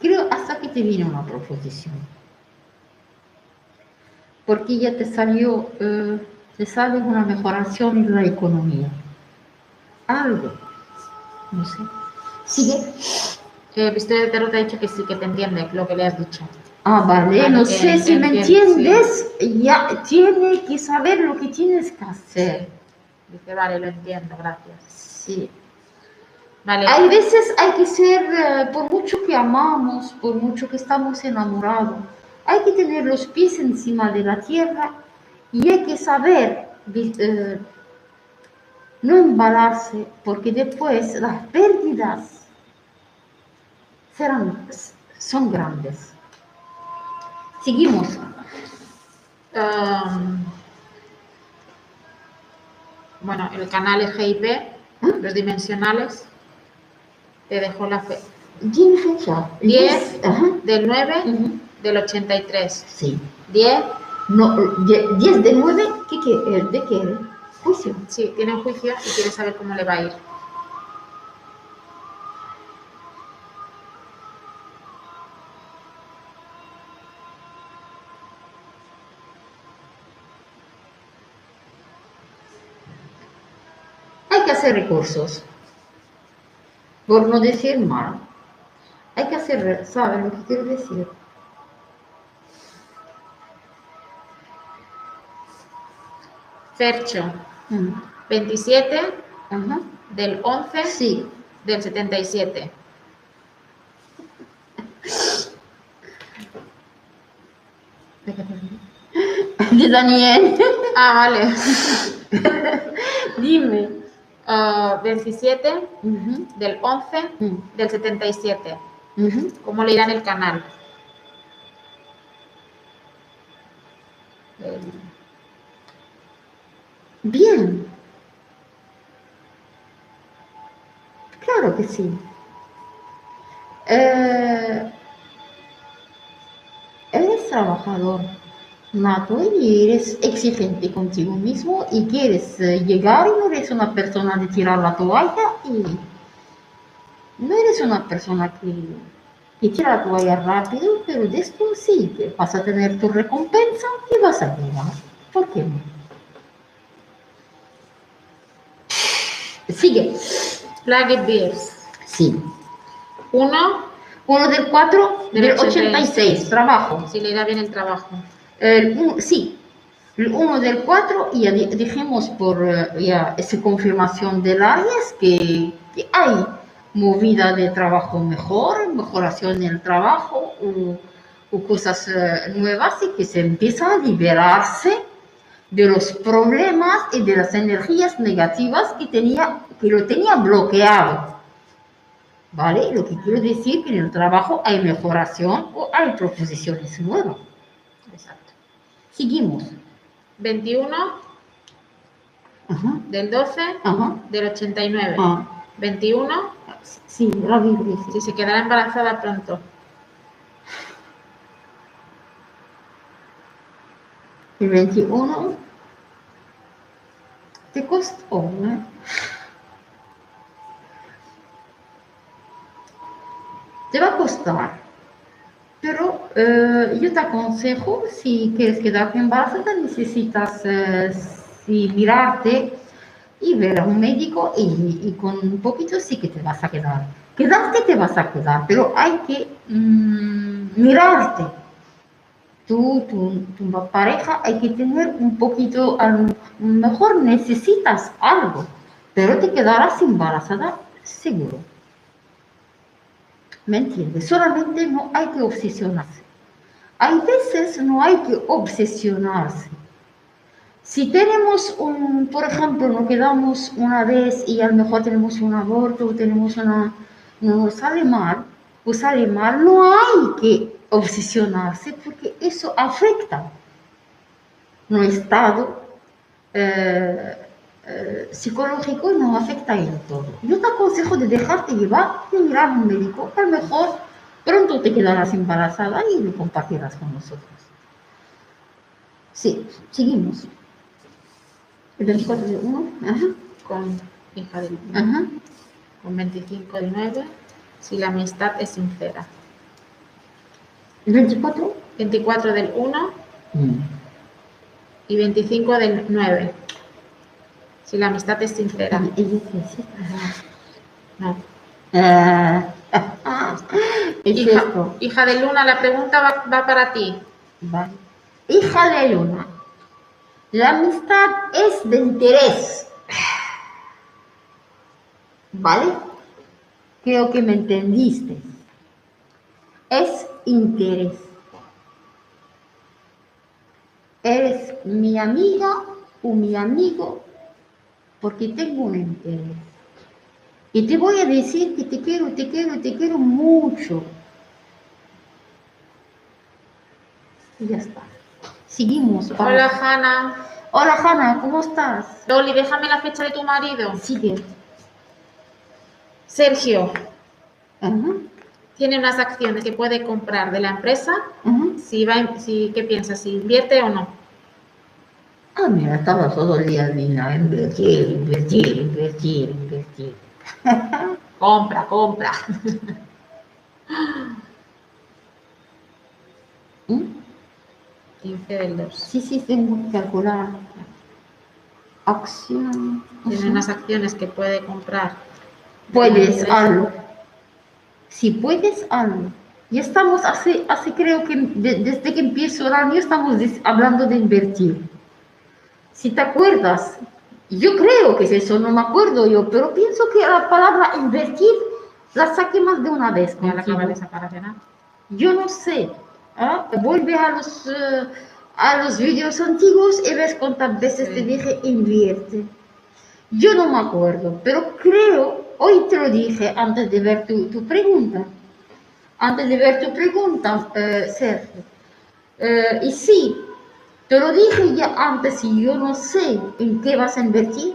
Creo hasta que te viene una proposición. Porque ya te salió, eh, te sale una mejoración en la economía. Algo. No sé. Sigue. Eh, Viste de Tarot te ha dicho que sí, que te entiende lo que le has dicho. Ah, vale, Vale, no sé si me entiendes. Ya tiene que saber lo que tienes que hacer. Dice, vale, lo entiendo, gracias. Sí. Vale, Hay veces hay que ser, eh, por mucho que amamos, por mucho que estamos enamorados, hay que tener los pies encima de la tierra y hay que saber eh, no embalarse, porque después las pérdidas serán, son grandes. Seguimos. um, bueno, el canal es GIP, los dimensionales. Te dejo la fe. Fecha. Diez. Ajá. Del 9 Ujú. del 83. Sí. 10, No, die- 10 de 9, ¿qué, qué, eh, ¿de qué? Juicio. sí, tiene un juicio y quiere saber cómo le va a ir. Hay que hacer recursos. Por no decir mal. Hay que hacer, ¿saben lo que quiero decir? Fercho, Mm. 27 Ajá. del 11 Sí. del 77. [laughs] De Daniel. Ah, vale. [laughs] Dime. Ah, 27 Ujú. del 11 Mm. del 77. Ujú. ¿Cómo le irá en el canal? El- Bien. Claro que sí. Eh, eres trabajador nato y eres exigente contigo mismo y quieres eh, llegar y no eres una persona de tirar la toalla y no eres una persona que, que tira la toalla rápido, pero después sí, que vas a tener tu recompensa y vas a llegar. ¿Por qué no? Sigue. Plague Beers. Sí. 1, Uno del 4 Del del 86. 86, trabajo. si le irá bien el trabajo. El sí, el 1 del 4 ya di- dijimos por eh, ya esa confirmación del Aries que, hay movida de trabajo mejor, mejoración en el trabajo o, o cosas eh, nuevas y que se empieza a liberarse de los problemas y de las energías negativas que, tenía, que lo tenía bloqueado. ¿Vale? Lo que quiero decir que en el trabajo hay mejoración o hay proposiciones nuevas. Seguimos. 21 Ajá, del 12 ajá. del 89. Ah, 21, sí, Biblia. sí. si se quedará embarazada pronto. El 21 te costó, ¿no? Te va a costar. Pero eh, yo te aconsejo, si quieres quedarte embarazada, necesitas eh, mirarte y ver a un médico y, con un poquito sí que te vas a quedar. Quedarte te vas a quedar, pero hay que mm, mirarte. Tú, tu, tu pareja, hay que tener un poquito, mejor necesitas algo, pero te quedarás embarazada seguro. ¿Me entiendes? Solamente no hay que obsesionarse. Hay veces no hay que obsesionarse. Si tenemos un, por ejemplo, nos quedamos una vez y a lo mejor tenemos un aborto, tenemos una, no sale mal, o sale mal, no hay que obsesionarse porque eso afecta nuestro estado eh, psicológico y nos afecta en todo. Yo te aconsejo de dejarte llevar y mirar a un médico, a lo mejor pronto te quedarás embarazada y lo compartirás con nosotros. Sí, seguimos. El 24 de 1, ajá, Con hija del ajá. con 25 del 9, si la amistad es sincera. El 24, 24 del 1 mm. y 25 del 9, si la amistad es sincera. Qué [laughs] es Hija, esto. hija de Luna, la pregunta va, va para ti. Vale. Hija de luna, la amistad es de interés. ¿Vale? Creo que me entendiste. Es interés. Eres mi amiga o mi amigo porque tengo un interés. Y te voy a decir que te quiero, te quiero, te quiero mucho. Y ya está. Seguimos. Hola, Hanna. Hola, Hanna, ¿cómo estás? Loli, déjame la fecha de tu marido. Sigue. Sergio, tiene unas acciones que puede comprar de la empresa. Si va, si, ¿Qué piensas? ¿Si invierte o no? Ah, mira, estaba todo el día Nina, invertir, invertir, invertir, invertir. [laughs] Compra, compra. [laughs] ¿Mm? 15 del 2. Sí, sí, tengo que calcular. Acción. Tiene unas acciones que puede comprar. Puedes, hazlo. Si puedes, hazlo. Ya estamos hace, hace creo que de- desde que empiezo el año estamos hablando de invertir. Si te acuerdas, yo creo que es eso, no me acuerdo yo, pero pienso que la palabra invertir la saqué más de una vez. Ya la contigo. acaba de desaparecer. Yo no sé. ¿ah? Vuelve a los, eh, a los vídeos antiguos y ves cuántas veces Sí. te dije invierte. Yo no me acuerdo, pero creo, hoy te lo dije antes de ver tu, tu pregunta. Antes de ver tu pregunta, eh, Sergio. Eh, y sí, te lo dije ya antes y yo no sé en qué vas a invertir.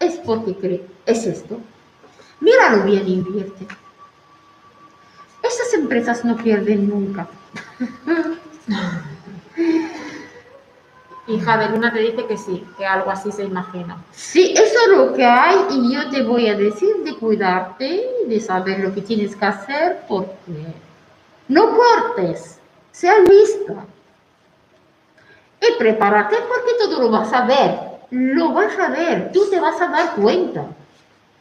Es porque creo, es esto. Míralo bien, invierte. Esas empresas no pierden nunca. [laughs] Hija de Luna te dice que sí, que algo así se imagina. Sí, eso es lo que hay y yo te voy a decir de cuidarte, de saber lo que tienes que hacer, porque no cortes, sea lista. Y prepárate porque todo lo vas a ver, lo vas a ver, tú te vas a dar cuenta.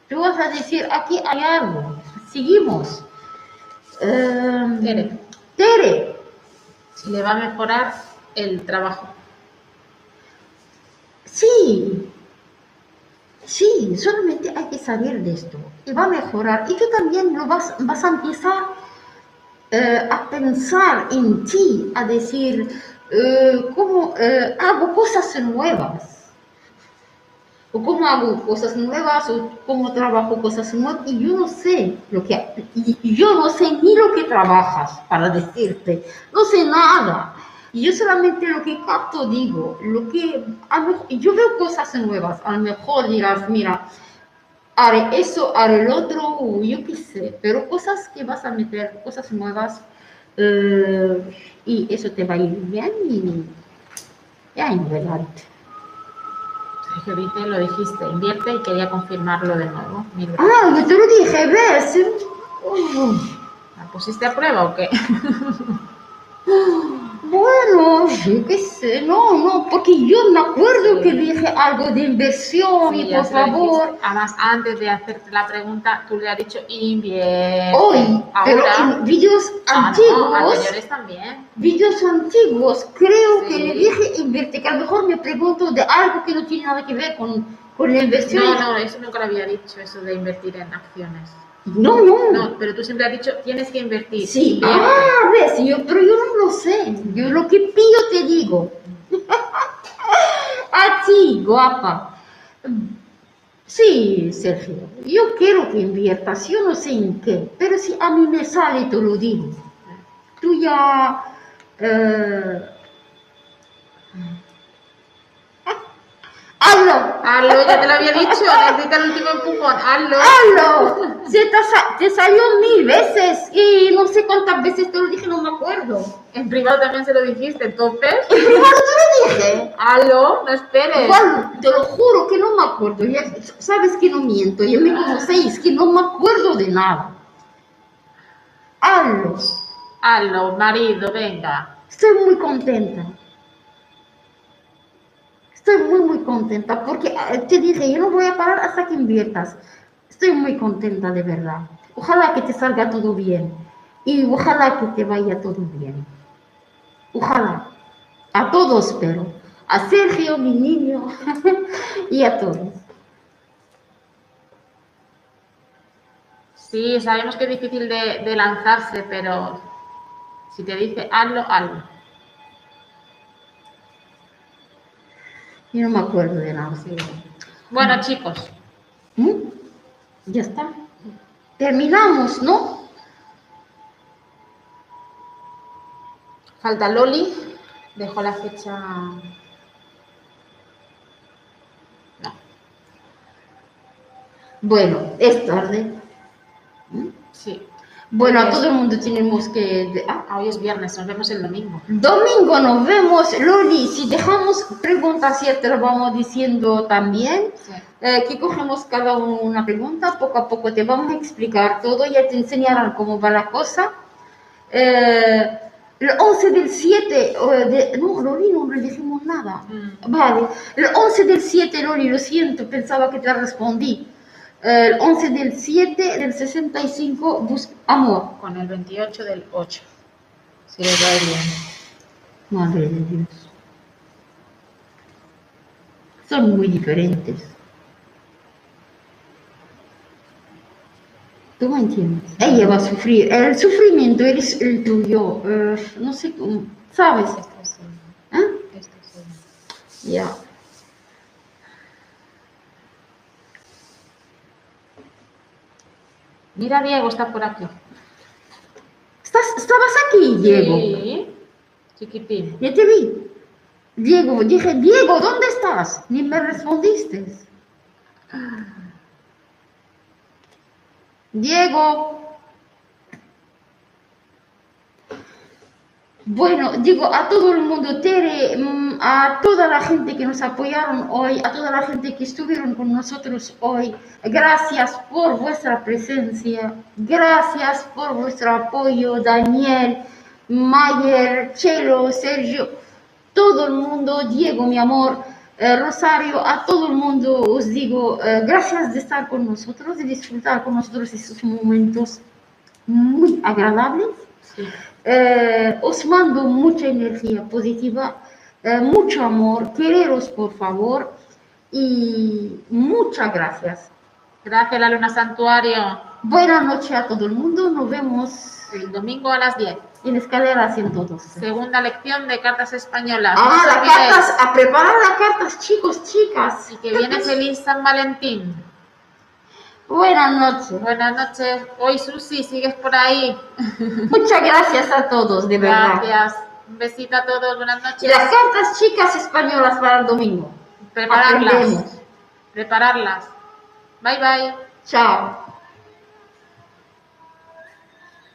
Tú vas a decir, aquí hay algo, seguimos. Em, Tere. Tere, le va a mejorar el trabajo. Sí, sí, solamente hay que salir de esto y va a mejorar. Y tú también lo vas, vas a empezar eh, a pensar en ti, a decir eh, cómo eh, hago cosas nuevas. O cómo hago cosas nuevas, o cómo trabajo cosas nuevas, y yo no sé lo que, y yo no sé ni lo que trabajas para decirte, no sé nada. Y yo solamente lo que capto digo, lo que a lo- yo veo cosas nuevas, a lo mejor dirás, mira, haré eso, haré el otro, yo qué sé, pero cosas que vas a meter, cosas nuevas, eh, y eso te va a ir bien y ya en dice, lo dijiste, invierte y quería confirmarlo de nuevo. Mil. Ah, yo te lo dije, ¿ves? ¿La pusiste a prueba o qué? [laughs] Bueno, yo qué sé, no, no, porque yo me acuerdo Sí. que dije algo de inversión Sí, y ya por favor, Además, antes de hacerte la pregunta, tú le has dicho invierte. hoy, pero Ahora. en vídeos Ah, no, antiguos, anteriores también. vídeos antiguos, creo que le dije invierte, que a lo mejor me pregunto de algo que no tiene nada que ver con, con la inversión. No, no, eso nunca lo había dicho, eso de invertir en acciones. No, no. No, pero tú siempre has dicho, tienes que invertir. Sí, invierte. ah, ves, yo, pero yo no lo sé, yo lo que pillo te digo. [laughs] A ti, guapa. Sí, Sergio, yo quiero que inviertas, yo no sé en qué, pero si a mí me sale, te lo digo. Tú ya... eh, [laughs] Hazlo, Hazlo, ya te lo había dicho. Necesita el último empujón. Hazlo. ¡Hazlo! Se te, te salió mil veces y no sé cuántas veces te lo dije, no me acuerdo. En privado también se lo dijiste, entonces. En privado te lo dije. Hazlo, no esperes. Igual, te lo juro que no me acuerdo. Ya sabes que no miento, ya me conocéis, que no me acuerdo de nada. Hazlo. Hazlo, marido, venga. Estoy muy contenta. Estoy muy, muy contenta porque eh, te dije, yo no voy a parar hasta que inviertas. Estoy muy contenta de verdad. Ojalá que te salga todo bien y ojalá que te vaya todo bien. Ojalá. A todos, pero a Sergio, mi niño, [laughs] y a todos. Sí, sabemos que es difícil de, de lanzarse, pero si te dice hazlo, hazlo. Yo no me acuerdo de nada. Sí. Bueno, chicos, ¿Mm? Ya está. Terminamos, ¿no? falta Loli. Dejo la fecha. No. Bueno, es tarde. ¿Mm? Sí. Bueno, a Yes. todo el mundo tenemos que... de- ah, hoy es viernes, nos vemos el domingo. Domingo nos vemos, Loli. Si dejamos preguntas, ya te lo vamos diciendo también. Sí. Eh, que cogemos cada uno una pregunta, poco a poco te vamos a explicar todo, ya te enseñarán cómo va la cosa. Eh, el 11 del 7, eh, de, no, Loli, no le dijimos nada. Mm. Vale, el 11 del 7, Loli, lo siento, pensaba que te respondí. Eh, el 11 del 7 del 65, bus amor. Con el 28 del 8. Si les va bien. Madre de Dios. Son muy diferentes. ¿Tú me entiendes? Ella va a sufrir. El sufrimiento es el tuyo. eh, no sé cómo. ¿Sabes? Esto sí. ¿Ah? Esto sí. Ya. Mira, Diego está por aquí. ¿Estás, ¿Estabas aquí, Diego? Sí. Chiquitín. Ya te vi. Diego, dije, Diego, ¿dónde estás? Ni me respondiste. Diego. Bueno, digo a todo el mundo, Tere, mm, a toda la gente que nos apoyaron hoy, a toda la gente que estuvieron con nosotros hoy, gracias por vuestra presencia, gracias por vuestro apoyo, Daniel, Mayer, Chelo, Sergio, todo el mundo, Diego, mi amor, eh, Rosario, a todo el mundo os digo eh, gracias de estar con nosotros, de disfrutar con nosotros esos momentos muy agradables. Sí. Eh, os mando mucha energía positiva, eh, mucho amor, quereros por favor y muchas gracias. Gracias, la Luna Santuario. Buenas noches a todo el mundo, nos vemos El domingo a las 10. en escaleras 112. Segunda lección de cartas españolas. Ah, No las cartas, a preparar las cartas chicos, chicas. Y que viene feliz San Valentín. Buenas noches. Buenas noches. Hoy Susi, sigues por ahí. [laughs] Muchas gracias a todos, de verdad. Gracias. Un besito a todos. Buenas Y noches. las cartas chicas españolas para el domingo. Prepararlas. Aprendemos. Prepararlas. Bye bye. Chao.